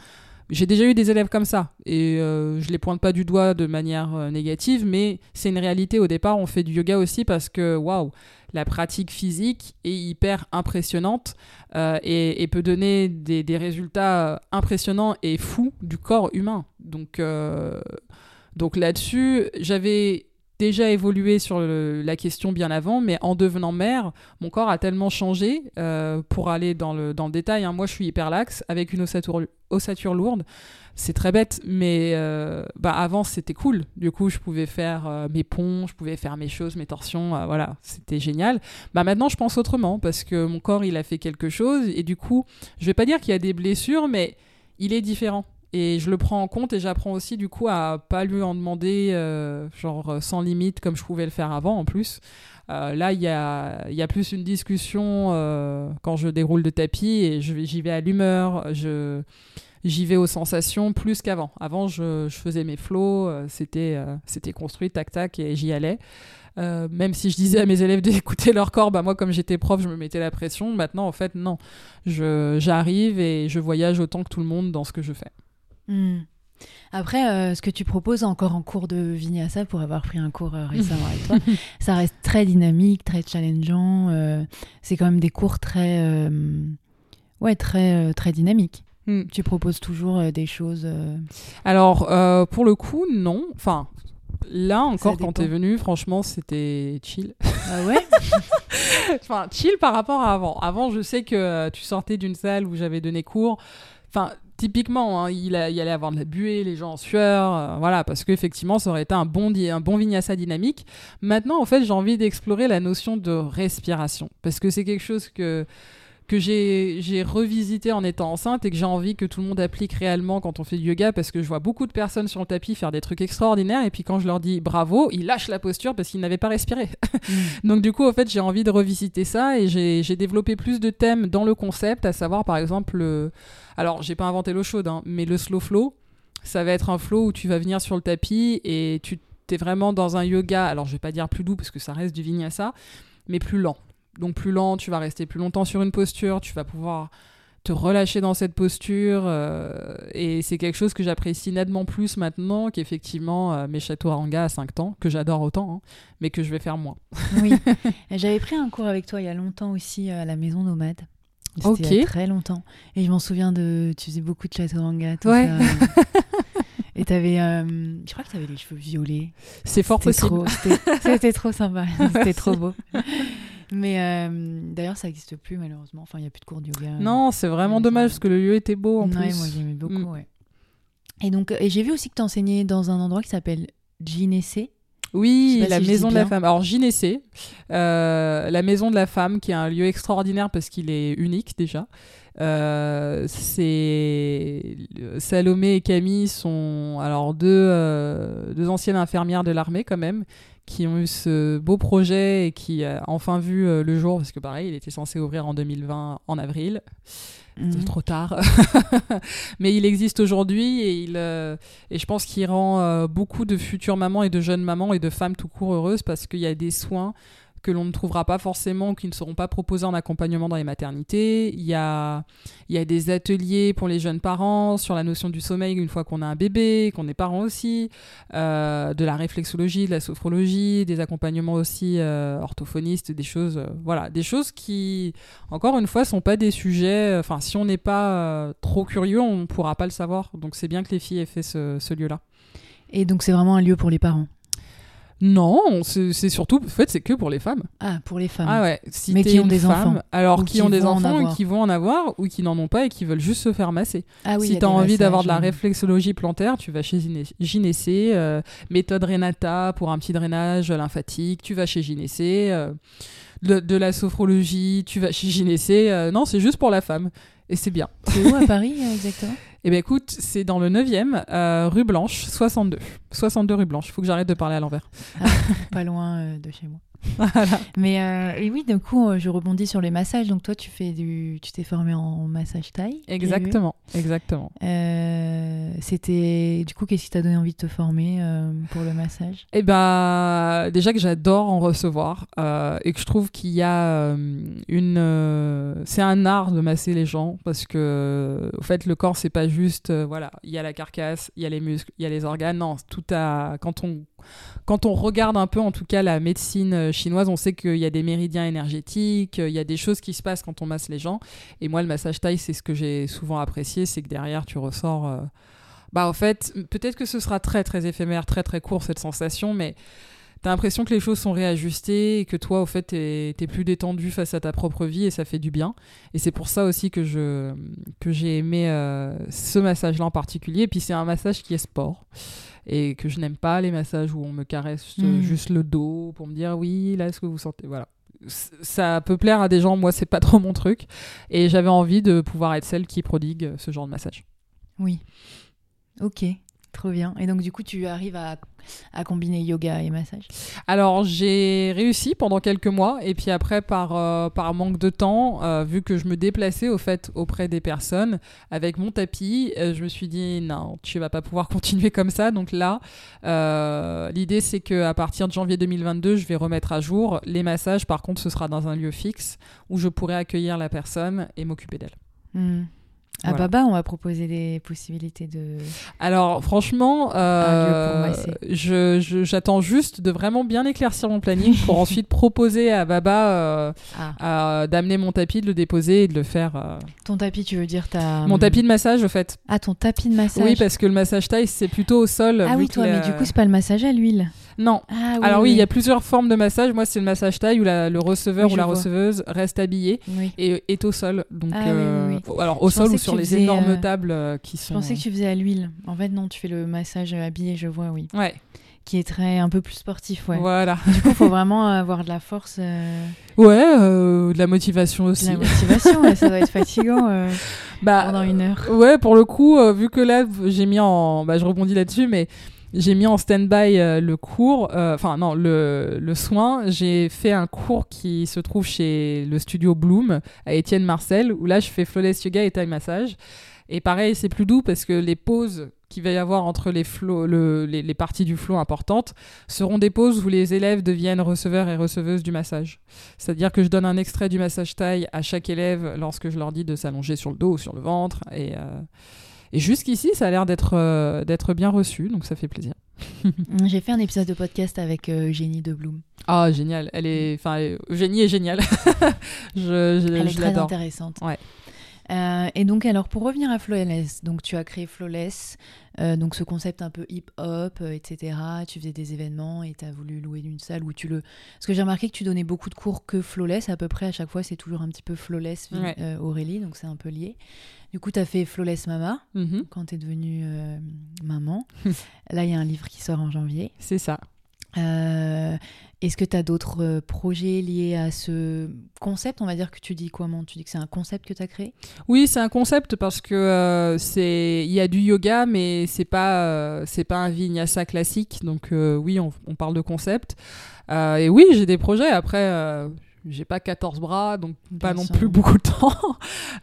j'ai déjà eu des élèves comme ça et euh, je les pointe pas du doigt de manière euh, négative, mais c'est une réalité. Au départ, on fait du yoga aussi parce que waouh, la pratique physique est hyper impressionnante euh, et, peut donner des, des, résultats impressionnants et fous du corps humain. Donc, donc là-dessus, j'avais déjà évolué sur la question bien avant, mais en devenant mère, mon corps a tellement changé. Euh, pour aller dans le, dans le détail, hein, moi je suis hyper laxe avec une ossature, ossature lourde. C'est très bête, mais euh, bah, avant c'était cool. Du coup, je pouvais faire euh, mes ponts, je pouvais faire mes choses, mes torsions, voilà, c'était génial. Bah, maintenant, je pense autrement parce que mon corps il a fait quelque chose et du coup, je vais pas dire qu'il y a des blessures, mais il est différent. Et je le prends en compte et j'apprends aussi du coup à pas lui en demander euh, genre euh, sans limite comme je pouvais le faire avant en plus. Euh, là, il y a, y a, plus une discussion quand je déroule de tapis et j'y vais à l'humeur, j'y vais aux sensations plus qu'avant. Avant, je, je, faisais mes flots, c'était c'était construit, tac tac, et j'y allais. même si je disais à mes élèves d'écouter leur corps, bah moi comme j'étais prof, je me mettais la pression. Maintenant, en fait, non. J'arrive et je voyage autant que tout le monde dans ce que je fais. Hmm. Après, euh, ce que tu proposes encore en cours de Vinyasa, pour avoir pris un cours euh, récemment avec toi, ça reste très dynamique, très challengeant. Euh, c'est quand même des cours très, ouais, très, très dynamiques. Hmm. Tu proposes toujours des choses. Alors, pour le coup, non. Enfin, là encore, quand t'es venu, franchement, c'était chill. Ah ouais? Enfin, chill par rapport à avant. Avant, je sais que tu sortais d'une salle où j'avais donné cours. Enfin, typiquement, hein, il, allait avoir de la buée, les gens en sueur, euh, voilà, parce qu'effectivement, ça aurait été un bon, un vinyasa dynamique. Maintenant, en fait, j'ai envie d'explorer la notion de respiration, parce que c'est quelque chose que que j'ai revisité en étant enceinte et que j'ai envie que tout le monde applique réellement quand on fait du yoga parce que je vois beaucoup de personnes sur le tapis faire des trucs extraordinaires et puis quand je leur dis bravo, ils lâchent la posture parce qu'ils n'avaient pas respiré. Mm. Donc du coup, en fait, j'ai envie de revisiter ça et j'ai développé plus de thèmes dans le concept, à savoir par exemple, le... alors j'ai pas inventé l'eau chaude, hein, mais le slow flow, ça va être un flow où tu vas venir sur le tapis et tu es vraiment dans un yoga, alors je vais pas dire plus doux parce que ça reste du vinyasa, mais plus lent donc plus lent, tu vas rester plus longtemps sur une posture, tu vas pouvoir te relâcher dans cette posture. Euh, et c'est quelque chose que j'apprécie nettement plus maintenant qu'effectivement euh, mes châteaux ranga à 5 temps, que j'adore autant, hein, mais que je vais faire moins. oui, j'avais pris un cours avec toi il y a longtemps aussi euh, à la maison nomade. C'était il y a très longtemps. Et je m'en souviens de. Tu faisais beaucoup de chaturanga, tout ouais. ça. Et t'avais. je crois que t'avais les cheveux violets. C'est fort possible. C'était trop sympa. C'était trop beau. Mais euh, d'ailleurs, ça n'existe plus malheureusement. Enfin, il n'y a plus de cours de yoga. Non, c'est vraiment dommage parce que le lieu était beau en Ouais, plus. moi j'aimais beaucoup, Mm. ouais. Et donc, et j'ai vu aussi que tu enseignais dans un endroit qui s'appelle Ginessé. Oui, la si maison de la femme. Alors Gynécée, euh, la maison de la femme, qui est un lieu extraordinaire parce qu'il est unique déjà. Euh, c'est Salomé et Camille sont alors deux, euh, deux anciennes infirmières de l'armée quand même qui ont eu ce beau projet et qui a enfin vu le jour parce que pareil il était censé ouvrir en 2020 en avril C'est trop tard. Mais il existe aujourd'hui et, il, euh, et je pense qu'il rend euh, beaucoup de futures mamans et de jeunes mamans et de femmes tout court heureuses parce qu'il y a des soins que l'on ne trouvera pas forcément, qui ne seront pas proposés en accompagnement dans les maternités. Il y a, il y a des ateliers pour les jeunes parents sur la notion du sommeil une fois qu'on a un bébé, qu'on est parent aussi, euh, de la réflexologie, de la sophrologie, des accompagnements aussi euh, orthophonistes, des choses, euh, voilà, des choses qui, encore une fois, sont pas des sujets. Enfin, si on n'est pas trop curieux, on ne pourra pas le savoir. Donc, c'est bien que les filles aient fait ce lieu-là. Et donc, c'est vraiment un lieu pour les parents. Non, c'est surtout, en fait, c'est que pour les femmes. Ah, pour les femmes. Ah ouais, si Mais qui ont des femme, enfants. alors qui, qui ont des enfants qui vont en avoir ou qui n'en ont pas et qui veulent juste se faire masser. Ah oui, si tu as envie d'avoir de la euh, réflexologie plantaire, tu vas chez Gyné- Gynécée, euh, méthode Renata pour un petit drainage lymphatique, tu vas chez Gynécée, euh, de, de la sophrologie, tu vas chez Gynécée. euh, non, c'est juste pour la femme. Et c'est bien. C'est où à Paris euh, exactement? Eh bien écoute, c'est dans le 9e, euh, rue Blanche, 62. 62 rue Blanche. Il faut que j'arrête de parler à l'envers. Pas loin euh, de chez moi. Voilà. Mais euh, et oui, du coup, euh, je rebondis sur les massages. Donc toi, tu fais du, tu t'es formé en massage thaï. Exactement, exactement. Euh, C'était du coup, qu'est-ce qui t'a donné envie de te former euh, pour le massage? Eh ben, déjà que j'adore en recevoir et que je trouve qu'il y a une, c'est un art de masser les gens parce que, au fait, le corps c'est pas juste, voilà, il y a la carcasse, il y a les muscles, il y a les organes. Non, tout a, quand on, quand on regarde un peu, en tout cas, la médecine euh, chinoise, on sait qu'il y a des méridiens énergétiques, euh, il y a des choses qui se passent quand on masse les gens. Et moi, le massage taille, c'est ce que j'ai souvent apprécié, c'est que derrière, tu ressors. euh, bah, au fait, peut-être que ce sera très, très éphémère, très, très court cette sensation, mais t'as l'impression que les choses sont réajustées et que toi, au fait, t'es t'es plus détendu face à ta propre vie et ça fait du bien. Et c'est pour ça aussi que je que j'ai aimé euh, ce massage-là en particulier. Et puis c'est un massage qui est sport et que je n'aime pas les massages où on me caresse euh, Mm. juste le dos pour me dire oui, là, est-ce que vous sentez Voilà. Ça peut plaire à des gens, moi, c'est pas trop mon truc. Et j'avais envie de pouvoir être celle qui prodigue ce genre de massage. Oui. Ok, trop bien. Et donc du coup, tu arrives à, à combiner yoga et massage? Alors j'ai réussi pendant quelques mois et puis après par, euh, par manque de temps, euh, vu que je me déplaçais au fait auprès des personnes avec mon tapis, euh, je me suis dit non, tu vas pas pouvoir continuer comme ça. Donc là, l'idée c'est que à partir de janvier 2022, je vais remettre à jour les massages. Par contre, ce sera dans un lieu fixe où je pourrai accueillir la personne et m'occuper d'elle. Hmm. À Voilà. Baba, on va proposer des possibilités de. Alors franchement, euh, je- je- j'attends juste de vraiment bien éclaircir mon planning pour ensuite proposer à Baba euh, Ah, d'amener mon tapis, de le déposer et de le faire. euh, ton tapis, tu veux dire ta. Mon tapis de massage, au fait. Ah, ton tapis de massage. Oui, parce que le massage taille, c'est plutôt au sol. Ah oui, toi, mais du coup, c'est pas le massage à l'huile. Non. Ah oui. Alors oui, il y a plusieurs formes de massage. Moi, c'est le massage taille où la- le receveur Oui, ou je la vois. receveuse reste habillé et est au sol. Donc, Ah oui, oui, euh, alors au Je sol ou sur les énormes euh, tables euh, qui Je sont. pensais que tu faisais à l'huile. En fait, non, tu fais le massage habillé, je vois, oui. Ouais. Qui est très un peu plus sportif, ouais. Voilà. Du coup, il faut vraiment avoir de la force, euh, Ouais, euh, de la motivation de aussi. la motivation. ouais, ça doit être fatigant euh, Bah, pendant une heure. Ouais, pour le coup, euh, vu que là, j'ai mis en. Bah, je rebondis là-dessus, mais j'ai mis en stand-by euh, le cours, euh, enfin, non, le, soin. J'ai fait un cours qui se trouve chez le studio Bloom à Étienne Marcel, où là, je fais flawless yoga et Thai massage. Et pareil, c'est plus doux parce que les pauses qu'il va y avoir entre les, les, les parties du flow importantes seront des pauses où les élèves deviennent receveurs et receveuses du massage. C'est-à-dire que je donne un extrait du massage taille à chaque élève lorsque je leur dis de s'allonger sur le dos ou sur le ventre. Et, euh, et jusqu'ici, ça a l'air d'être euh, d'être bien reçu, donc ça fait plaisir. J'ai fait un épisode de podcast avec euh, Eugénie de Bloom. Ah, génial. Elle est, enfin, Eugénie est géniale. je je, Elle est je très intéressante. Ouais. Euh, et donc, alors, pour revenir à Flawless, donc tu as créé Flawless, euh, donc ce concept un peu hip-hop, euh, etc. Tu faisais des événements et tu as voulu louer une salle où tu le. Parce que j'ai remarqué que tu donnais beaucoup de cours que Flawless, à peu près à chaque fois, c'est toujours un petit peu Flawless, Ouais. Aurélie, donc c'est un peu lié. Du coup, tu as fait Flawless Mama Mhm. quand tu es devenue maman. Là, il y a un livre qui sort en janvier. C'est ça. Euh, Est-ce que tu as d'autres euh, projets liés à ce concept On va dire que tu dis comment? Tu dis que c'est un concept que tu as créé? Oui, c'est un concept parce que euh, c'est il y a du yoga, mais c'est pas euh, c'est pas un vinyasa classique. Donc oui, on, on parle de concept. Et oui, j'ai des projets. Après, j'ai pas 14 bras, donc pas Bien non sûr. plus beaucoup de temps.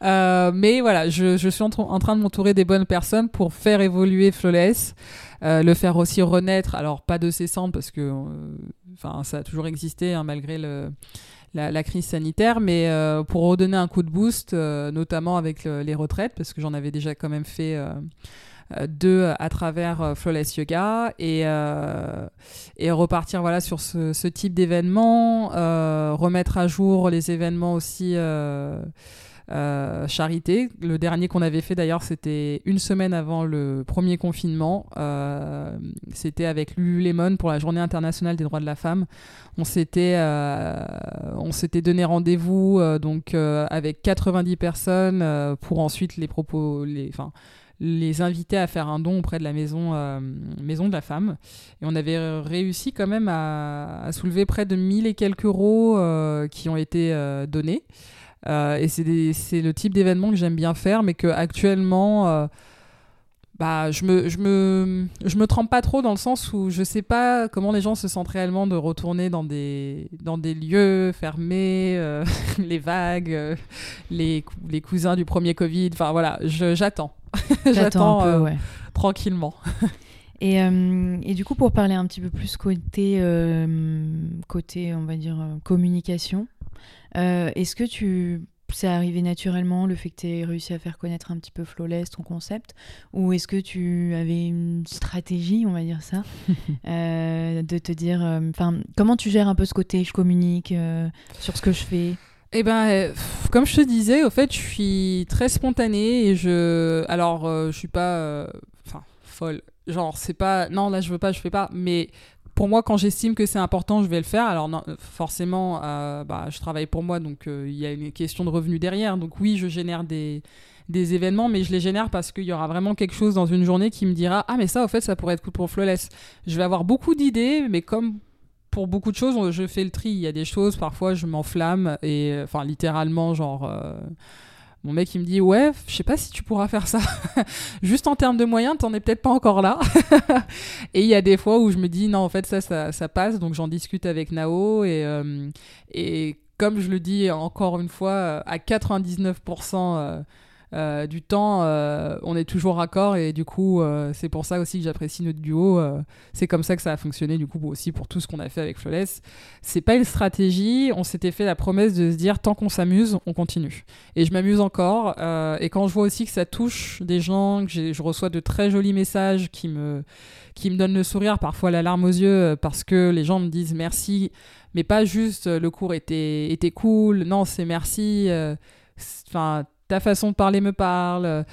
Euh, mais voilà, je, je suis en, tra- en train de m'entourer des bonnes personnes pour faire évoluer Flawless, euh, le faire aussi renaître. Alors pas de ses cendres parce que euh, enfin ça a toujours existé hein, malgré la, crise sanitaire, mais euh, pour redonner un coup de boost, euh, notamment avec le- les retraites, parce que j'en avais déjà quand même fait euh, deux à travers Flawless Yoga, et, repartir voilà, sur ce, ce type d'événement, remettre à jour les événements aussi. Euh, charité. Le dernier qu'on avait fait d'ailleurs, c'était une semaine avant le premier confinement. Euh, c'était avec Lululemon pour la Journée internationale des droits de la femme. On s'était, euh, on s'était donné rendez-vous donc avec 90 personnes pour ensuite les propos, les, enfin les inviter à faire un don auprès de la maison, maison de la femme. Et on avait réussi quand même à, soulever près de 1000 et quelques euros qui ont été donnés. Euh, et c'est le type d'événement que j'aime bien faire, mais que actuellement, euh, bah, je me, je me, je me trempe pas trop dans le sens où je sais pas comment les gens se sentent réellement de retourner dans des, dans des lieux fermés, euh, les vagues, les, les cousins du premier Covid. Enfin voilà, je- j'attends. J'attends ouais. tranquillement. Et, euh, et du coup, pour parler un petit peu plus côté, euh, côté on va dire, communication, euh, est-ce que tu... C'est arrivé naturellement le fait que tu aies réussi à faire connaître un petit peu Flawless, ton concept? Ou est-ce que tu avais une stratégie, on va dire ça, euh, de te dire. Enfin, comment tu gères un peu ce côté je communique euh, sur ce que je fais? Eh ben, euh, comme je te disais, au fait, je suis très spontanée et je. Alors, euh, je suis pas. euh, Enfin, folle. Genre, c'est pas. Non, là, je veux pas, je fais pas. Mais pour moi, quand j'estime que c'est important, je vais le faire. Alors, forcément, euh, bah, je travaille pour moi, donc euh, il y a une question de revenu derrière. Donc, oui, je génère des événements, mais je les génère parce qu'il y aura vraiment quelque chose dans une journée qui me dira Ah, mais ça, au fait, ça pourrait être cool pour Flawless. Je vais avoir beaucoup d'idées, mais comme pour beaucoup de choses, je fais le tri. Il y a des choses, parfois, je m'enflamme et, enfin, littéralement, genre. euh, mon mec, il me dit Ouais, je sais pas si tu pourras faire ça. Juste en termes de moyens, t'en es peut-être pas encore là. et il y a des fois où je me dis Non, en fait, ça, ça, passe. Donc, j'en discute avec Nao. Et, euh, et comme je le dis encore une fois, à 99%. euh, euh, du temps, euh, on est toujours raccord et du coup, euh, c'est pour ça aussi que j'apprécie notre duo. c'est comme ça que ça a fonctionné du coup aussi pour tout ce qu'on a fait avec Flawless. C'est pas une stratégie, on s'était fait la promesse de se dire tant qu'on s'amuse, on continue. Et je m'amuse encore. et quand je vois aussi que ça touche des gens, que je reçois de très jolis messages qui me, qui me donnent le sourire, parfois la larme aux yeux, parce que les gens me disent merci, mais pas juste le cours était, était cool, non, c'est merci. Enfin, ta façon de parler me parle.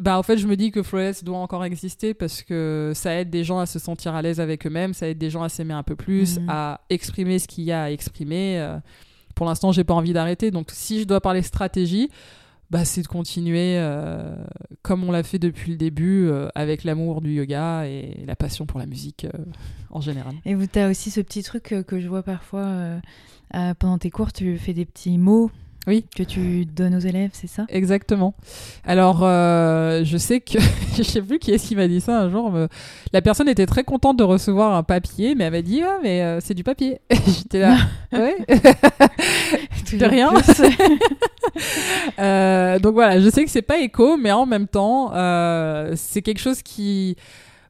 bah, en fait, je me dis que Flawless doit encore exister parce que ça aide des gens à se sentir à l'aise avec eux-mêmes, ça aide des gens à s'aimer un peu plus, Mhm. à exprimer ce qu'il y a à exprimer. euh. pour l'instant, j'ai pas envie d'arrêter. Donc, si je dois parler stratégie, bah, c'est de continuer euh, comme on l'a fait depuis le début, euh, avec l'amour du yoga et la passion pour la musique euh, en général. Et tu as aussi ce petit truc que je vois parfois pendant tes cours, tu fais des petits mots Oui. que tu donnes aux élèves, c'est ça? Exactement. Alors, euh, je sais que je sais plus qui est-ce qui m'a dit ça un jour. mais la personne était très contente de recevoir un papier, mais elle m'a dit ah mais euh, c'est du papier. J'étais là. ouais. Toujours rien. Euh, donc voilà, je sais que c'est pas écho, mais en même temps, c'est quelque chose qui,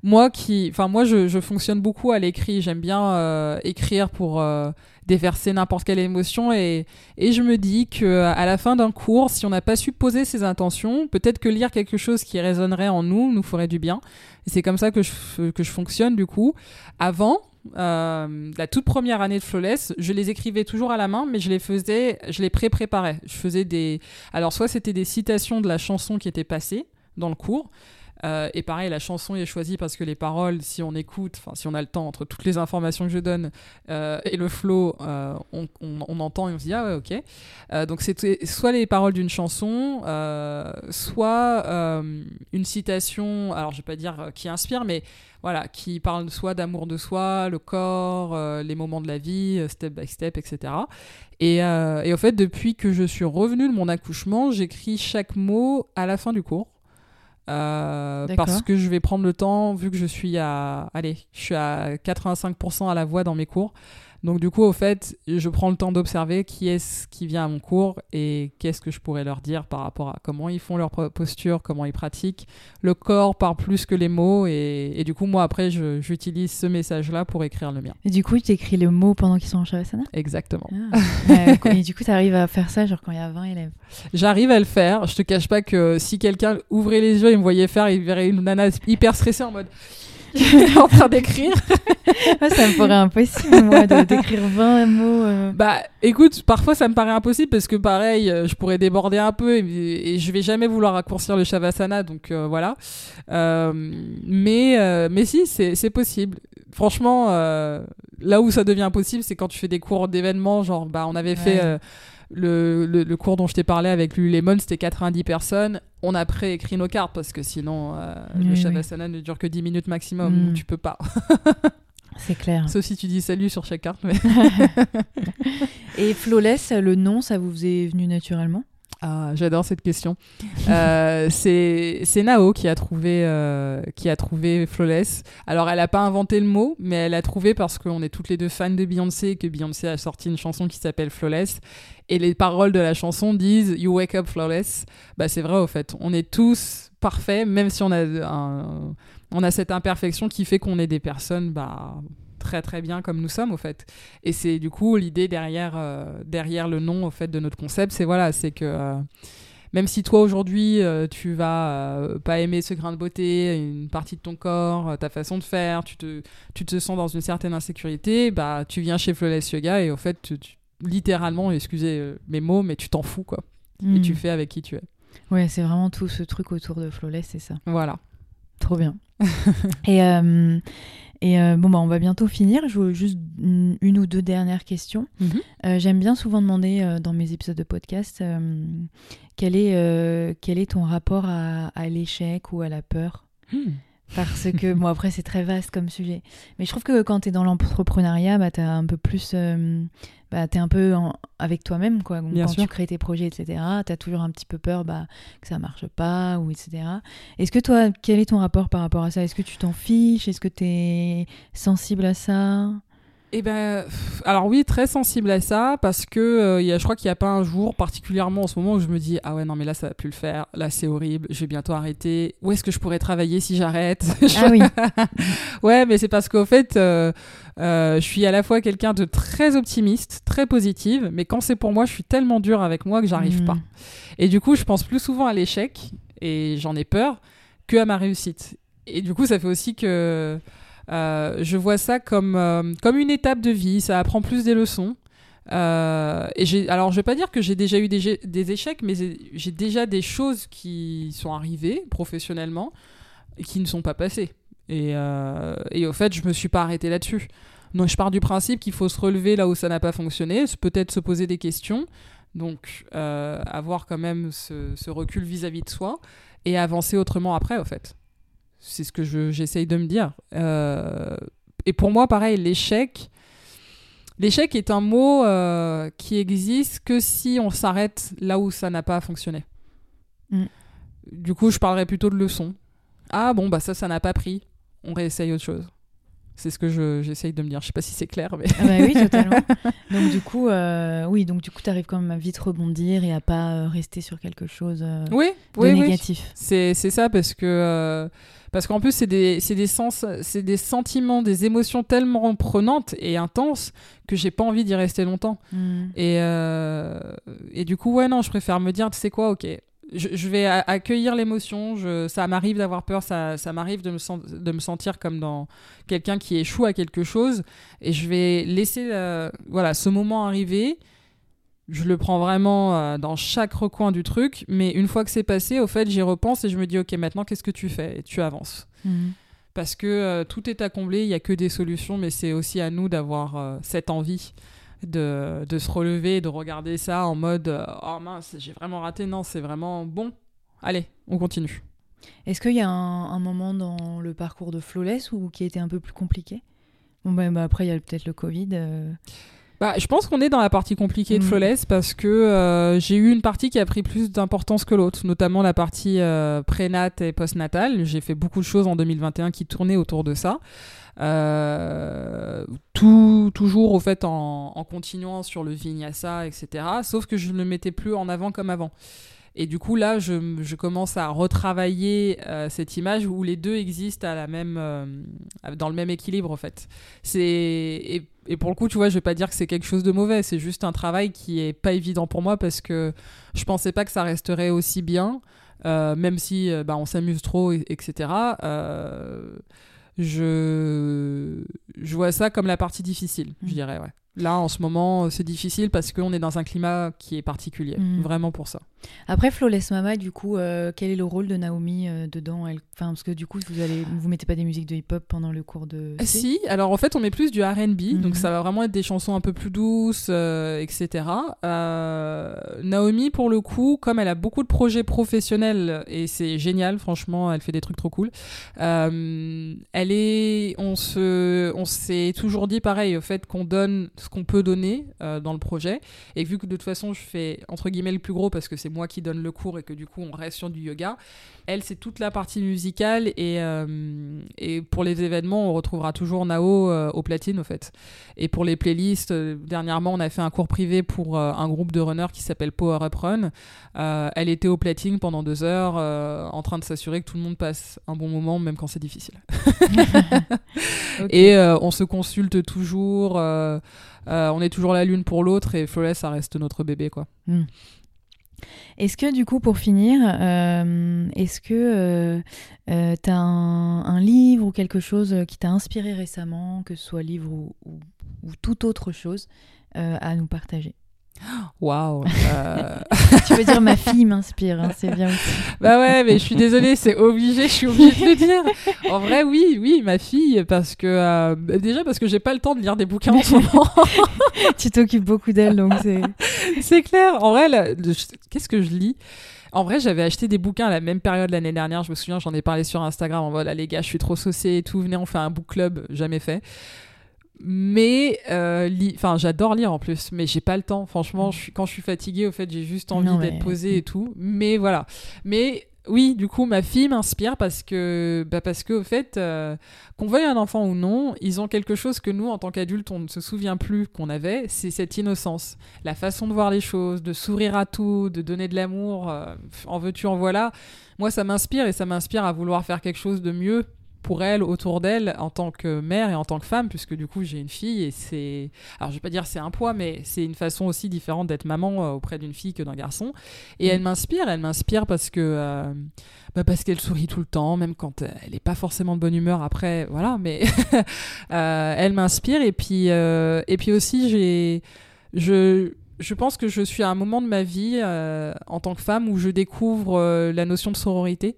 moi, qui, enfin moi, je, je fonctionne beaucoup à l'écrit. J'aime bien euh, écrire pour euh, déverser n'importe quelle émotion, et, et je me dis que à la fin d'un cours, si on n'a pas su poser ses intentions, peut-être que lire quelque chose qui résonnerait en nous nous ferait du bien. C'est comme ça que je, que je fonctionne du coup. Avant, euh, la toute première année de Flawless, je les écrivais toujours à la main, mais je les faisais, je les pré-préparais. Je faisais des. Alors, soit c'était des citations de la chanson qui était passée dans le cours, euh, et pareil, la chanson est choisie parce que les paroles, si on écoute, si on a le temps entre toutes les informations que je donne euh, et le flow, euh, on, on, entend et on se dit ah ouais ok. donc c'était soit les paroles d'une chanson, soit une citation, alors je vais pas dire qui inspire, mais voilà, qui parle soit d'amour de soi, le corps, les moments de la vie, step by step, etc. Et, et au fait, depuis que je suis revenue de mon accouchement, j'écris chaque mot à la fin du cours. Euh, parce que je vais prendre le temps, vu que je suis à, allez, je suis à 85% à la voix dans mes cours, donc du coup, au fait, je prends le temps d'observer qui est-ce qui vient à mon cours et qu'est-ce que je pourrais leur dire par rapport à comment ils font leur posture, comment ils pratiquent. Le corps parle plus que les mots et, du coup, moi après, j'utilise ce message-là pour écrire le mien. Et du coup, tu écris les mots pendant qu'ils sont en Shavasana? Exactement. Ah. et du coup, tu arrives à faire ça genre quand il y a 20 élèves? J'arrive à le faire. Je te cache pas que si quelqu'un ouvrait les yeux et me voyait faire, il verrait une nana hyper stressée en mode en train d'écrire. ça me paraît impossible, moi, d'écrire 20 mots. Euh. Bah, écoute, parfois ça me paraît impossible parce que pareil, euh, je pourrais déborder un peu et, je vais jamais vouloir raccourcir le Shavasana, donc euh, voilà. mais, mais si, c'est possible. Franchement, là où ça devient impossible, c'est quand tu fais des cours d'événements, genre, bah, on avait fait le, le, cours dont je t'ai parlé avec Lululemon, c'était 90 personnes. On a préécrit nos cartes parce que sinon, euh, le Shavasana ne dure que 10 minutes maximum. Mm. Tu peux pas. C'est clair. Sauf si tu dis salut sur chaque carte. Mais Et Flawless, le nom, ça vous est venu naturellement? Ah, j'adore cette question. Euh, c'est Nao qui a trouvé euh, qui a trouvé Flawless. Alors elle n'a pas inventé le mot, mais elle a trouvé parce qu'on est toutes les deux fans de Beyoncé et que Beyoncé a sorti une chanson qui s'appelle Flawless et les paroles de la chanson disent You wake up flawless. Bah c'est vrai au fait. On est tous parfaits, même si on a on a cette imperfection qui fait qu'on est des personnes bah très très bien comme nous sommes au fait. Et c'est du coup l'idée derrière, euh, derrière le nom au fait de notre concept, c'est voilà, c'est que euh, même si toi aujourd'hui euh, tu vas pas aimer ce grain de beauté, une partie de ton corps, ta façon de faire, tu te, tu te sens dans une certaine insécurité, bah tu viens chez Flawless Yoga et au fait littéralement, excusez mes mots, mais tu t'en fous quoi. Et tu hmm. fais avec qui tu es. Ouais, c'est vraiment tout ce truc autour de Flawless, c'est ça. Voilà. Trop bien. et et euh, bon, bah, on va bientôt finir. Je veux juste une, ou deux dernières questions. Mhm. Euh, j'aime bien souvent demander euh, dans mes épisodes de podcast quel, est, quel est ton rapport à, l'échec ou à la peur? Hmm. Parce que, bon, après, c'est très vaste comme sujet. Mais je trouve que quand tu es dans l'entrepreneuriat, bah, tu as un peu plus bah, tu es un peu avec toi-même, quoi. quand tu crées tes projets, etc., tu as toujours un petit peu peur bah, que ça marche pas, ou etc. Est-ce que toi, quel est ton rapport par rapport à ça? Est-ce que tu t'en fiches? Est-ce que tu es sensible à ça? Eh ben, alors oui, très sensible à ça parce que euh, y a, je crois qu'il n'y a pas un jour particulièrement en ce moment où je me dis ah ouais non mais là ça va plus le faire, là c'est horrible, je vais bientôt arrêter. Où est-ce que je pourrais travailler si j'arrête Ah oui. ouais, mais c'est parce qu'au fait, euh, euh, je suis à la fois quelqu'un de très optimiste, très positive, mais quand c'est pour moi, je suis tellement dur avec moi que j'arrive hmm. pas. Et du coup, je pense plus souvent à l'échec et j'en ai peur que à ma réussite. Et du coup, ça fait aussi que euh, je vois ça comme, euh, comme une étape de vie, ça apprend plus des leçons. Euh, et alors, je vais pas dire que j'ai déjà eu des, des échecs, mais j'ai déjà des choses qui sont arrivées professionnellement et qui ne sont pas passées. Et, et au fait, je me suis pas arrêté là-dessus. Donc, je pars du principe qu'il faut se relever là où ça n'a pas fonctionné, peut-être se poser des questions, donc avoir quand même ce, recul vis-à-vis -vis de soi et avancer autrement après, au fait. C'est ce que j'essaye de me dire. Euh, et pour moi, pareil, l'échec. L'échec est un mot euh, qui existe que si on s'arrête là où ça n'a pas fonctionné. Mm. Du coup, je parlerai plutôt de leçon. Ah bon, bah ça, ça n'a pas pris. On réessaye autre chose. C'est ce que j'essaye de me dire. Je sais pas si c'est clair, mais. Ah bah oui, totalement. donc du coup, euh, oui, donc du coup, tu arrives quand même à vite rebondir et à pas rester sur quelque chose oui, de oui, négatif. C'est ça parce que parce qu'en plus, c'est des, des, sens, des sentiments, des émotions tellement prenantes et intenses que j'ai pas envie d'y rester longtemps. Hmm. Et, euh, et du coup, ouais, non, je préfère me dire, tu sais quoi, ok, je, je vais accueillir l'émotion. je- Ça m'arrive d'avoir peur, ça, ça m'arrive de, de me sentir comme dans quelqu'un qui échoue à quelque chose. Et je vais laisser euh, voilà, ce moment arriver. Je le prends vraiment euh, dans chaque recoin du truc. Mais une fois que c'est passé, au fait, j'y repense et je me dis, OK, maintenant, qu'est-ce que tu fais? Et tu avances. Mhm. Parce que euh, tout est à combler, il n'y a que des solutions, mais c'est aussi à nous d'avoir euh, cette envie de, de se relever, de regarder ça en mode Oh mince, j'ai vraiment raté. Non, c'est vraiment bon. Allez, on continue. Est-ce qu'il y a un, un moment dans le parcours de Flawless ou qui a été un peu plus compliqué? Bon, bah, bah, après, il y a peut-être le Covid. Bah, je pense qu'on est dans la partie compliquée de Mhm. Flawless parce que euh, j'ai eu une partie qui a pris plus d'importance que l'autre, notamment la partie euh, prénat et postnatale. J'ai fait beaucoup de choses en 2021 qui tournaient autour de ça. Euh, tout, toujours au fait en, en continuant sur le vinyasa, etc. Sauf que je ne le mettais plus en avant comme avant. Et du coup, là, je, je commence à retravailler euh, cette image où les deux existent à la même, euh, dans le même équilibre, en fait. C'est et, pour le coup, tu vois, je vais pas dire que c'est quelque chose de mauvais. C'est juste un travail qui est pas évident pour moi parce que je pensais pas que ça resterait aussi bien, euh, même si euh, bah, on s'amuse trop, et- etc. Euh, je je vois ça comme la partie difficile, je Mm. dirais. Ouais. Là, en ce moment, c'est difficile parce qu'on est dans un climat qui est particulier, Mm. vraiment pour ça. Après Flawless Mama, du coup, euh, quel est le rôle de Naomi euh, dedans? Elle... enfin, Parce que du coup, vous allez, vous mettez pas des musiques de hip-hop pendant le cours de. Si, alors en fait on met plus du R&B, Mhm. donc ça va vraiment être des chansons un peu plus douces, euh, etc. Euh, Naomi pour le coup, comme elle a beaucoup de projets professionnels et c'est génial, franchement, elle fait des trucs trop cool. euh, elle est, on se, on s'est toujours dit pareil au fait qu'on donne ce qu'on peut donner euh, dans le projet et vu que de toute façon je fais entre guillemets le plus gros parce que c'est moi qui donne le cours et que du coup on reste sur du yoga. Elle, c'est toute la partie musicale et, euh, et pour les événements, on retrouvera toujours Nao euh, au platine, au fait. Et pour les playlists, euh, dernièrement, on a fait un cours privé pour un groupe de runners qui s'appelle Power Up Run. Elle était au platine pendant deux heures, en train de s'assurer que tout le monde passe un bon moment, même quand c'est difficile. Et on se consulte toujours, on est toujours la l'une pour l'autre, et Flawless, ça reste notre bébé, quoi. Est-ce que du coup, pour finir, euh, est-ce que euh, euh, t'as un, un livre ou quelque chose qui t'a inspiré récemment, que ce soit livre ou, ou, ou toute autre chose, euh, à nous partager? Waouh! Tu veux dire ma fille m'inspire, hein, c'est bien aussi. Bah ouais, mais je suis désolée, c'est obligé, je suis obligée de le dire. En vrai, oui, oui, ma fille, parce que euh, déjà parce que j'ai pas le temps de lire des bouquins en ce moment, tu t'occupes beaucoup d'elle, donc c'est. c'est clair. En vrai, qu'est-ce que je lis? En vrai, j'avais acheté des bouquins à la même période l'année dernière. Je me souviens, j'en ai parlé sur Instagram en mode, ah, les gars, je suis trop saucée et tout. Venez, on fait un book club, jamais fait. Mais, euh, enfin, j'adore lire en plus, mais j'ai pas le temps. Franchement, je suis, quand je suis fatiguée, au fait, j'ai juste envie d'être posée et tout. Mais voilà. Mais oui, du coup, ma fille m'inspire parce que, bah parce que, au fait, euh, qu'on veuille un enfant ou non, ils ont quelque chose que nous, en tant qu'adultes, on ne se souvient plus qu'on avait. C'est cette innocence, la façon de voir les choses, de sourire à tout, de donner de l'amour. euh, en veux-tu, en voilà. Moi, ça m'inspire et ça m'inspire à vouloir faire quelque chose de mieux pour elle, autour d'elle, en tant que mère et en tant que femme, puisque du coup j'ai une fille et c'est. Alors je vais pas dire c'est un poids, mais c'est une façon aussi différente d'être maman euh, auprès d'une fille que d'un garçon. Et Mm. elle m'inspire, elle m'inspire parce que. euh, bah, parce qu'elle sourit tout le temps, même quand euh, elle est pas forcément de bonne humeur après, voilà, mais euh, elle m'inspire. Et puis, euh, et puis aussi, j'ai. Je, je pense que je suis à un moment de ma vie euh, en tant que femme où je découvre euh, la notion de sororité.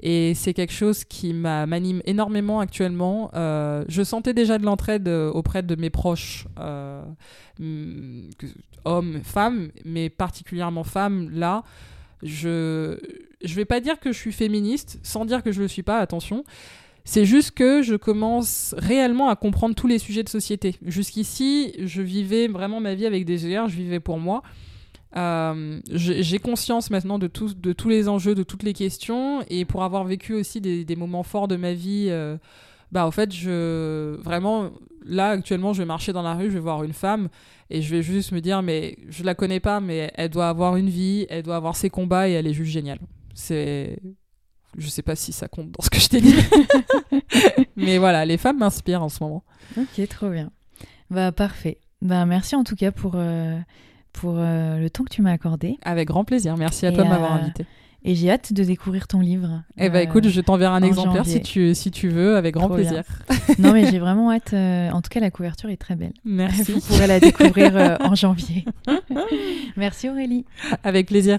Et c'est quelque chose qui m'a- m'anime énormément actuellement. Euh, je sentais déjà de l'entraide euh, auprès de mes proches, euh, hommes, femmes, mais particulièrement femmes. Là, je je vais pas dire que je suis féministe, sans dire que je le suis pas. Attention. C'est juste que je commence réellement à comprendre tous les sujets de société. Jusqu'ici, je vivais vraiment ma vie avec des œillères, je vivais pour moi. Euh, j'ai conscience maintenant de, tout- de tous les enjeux, de toutes les questions, et pour avoir vécu aussi des, des moments forts de ma vie, euh, bah en fait, je vraiment là actuellement, je vais marcher dans la rue, je vais voir une femme, et je vais juste me dire, mais je la connais pas, mais elle doit avoir une vie, elle doit avoir ses combats, et elle est juste géniale. C'est, je sais pas si ça compte dans ce que je t'ai dit, mais voilà, les femmes m'inspirent en ce moment. Ok, trop bien. Bah parfait. Bah merci en tout cas pour, euh, pour euh, le temps que tu m'as accordé. Avec grand plaisir. Merci à Et, toi de m'avoir euh, invité. Et j'ai hâte de découvrir ton livre. Eh ben Euh, écoute, je t'enverrai un exemplaire si tu, si tu veux, avec grand Trop plaisir. Non, mais j'ai vraiment hâte. En tout cas, la couverture est très belle. Merci. Vous pourrez la découvrir en janvier. Merci Aurélie. avec plaisir.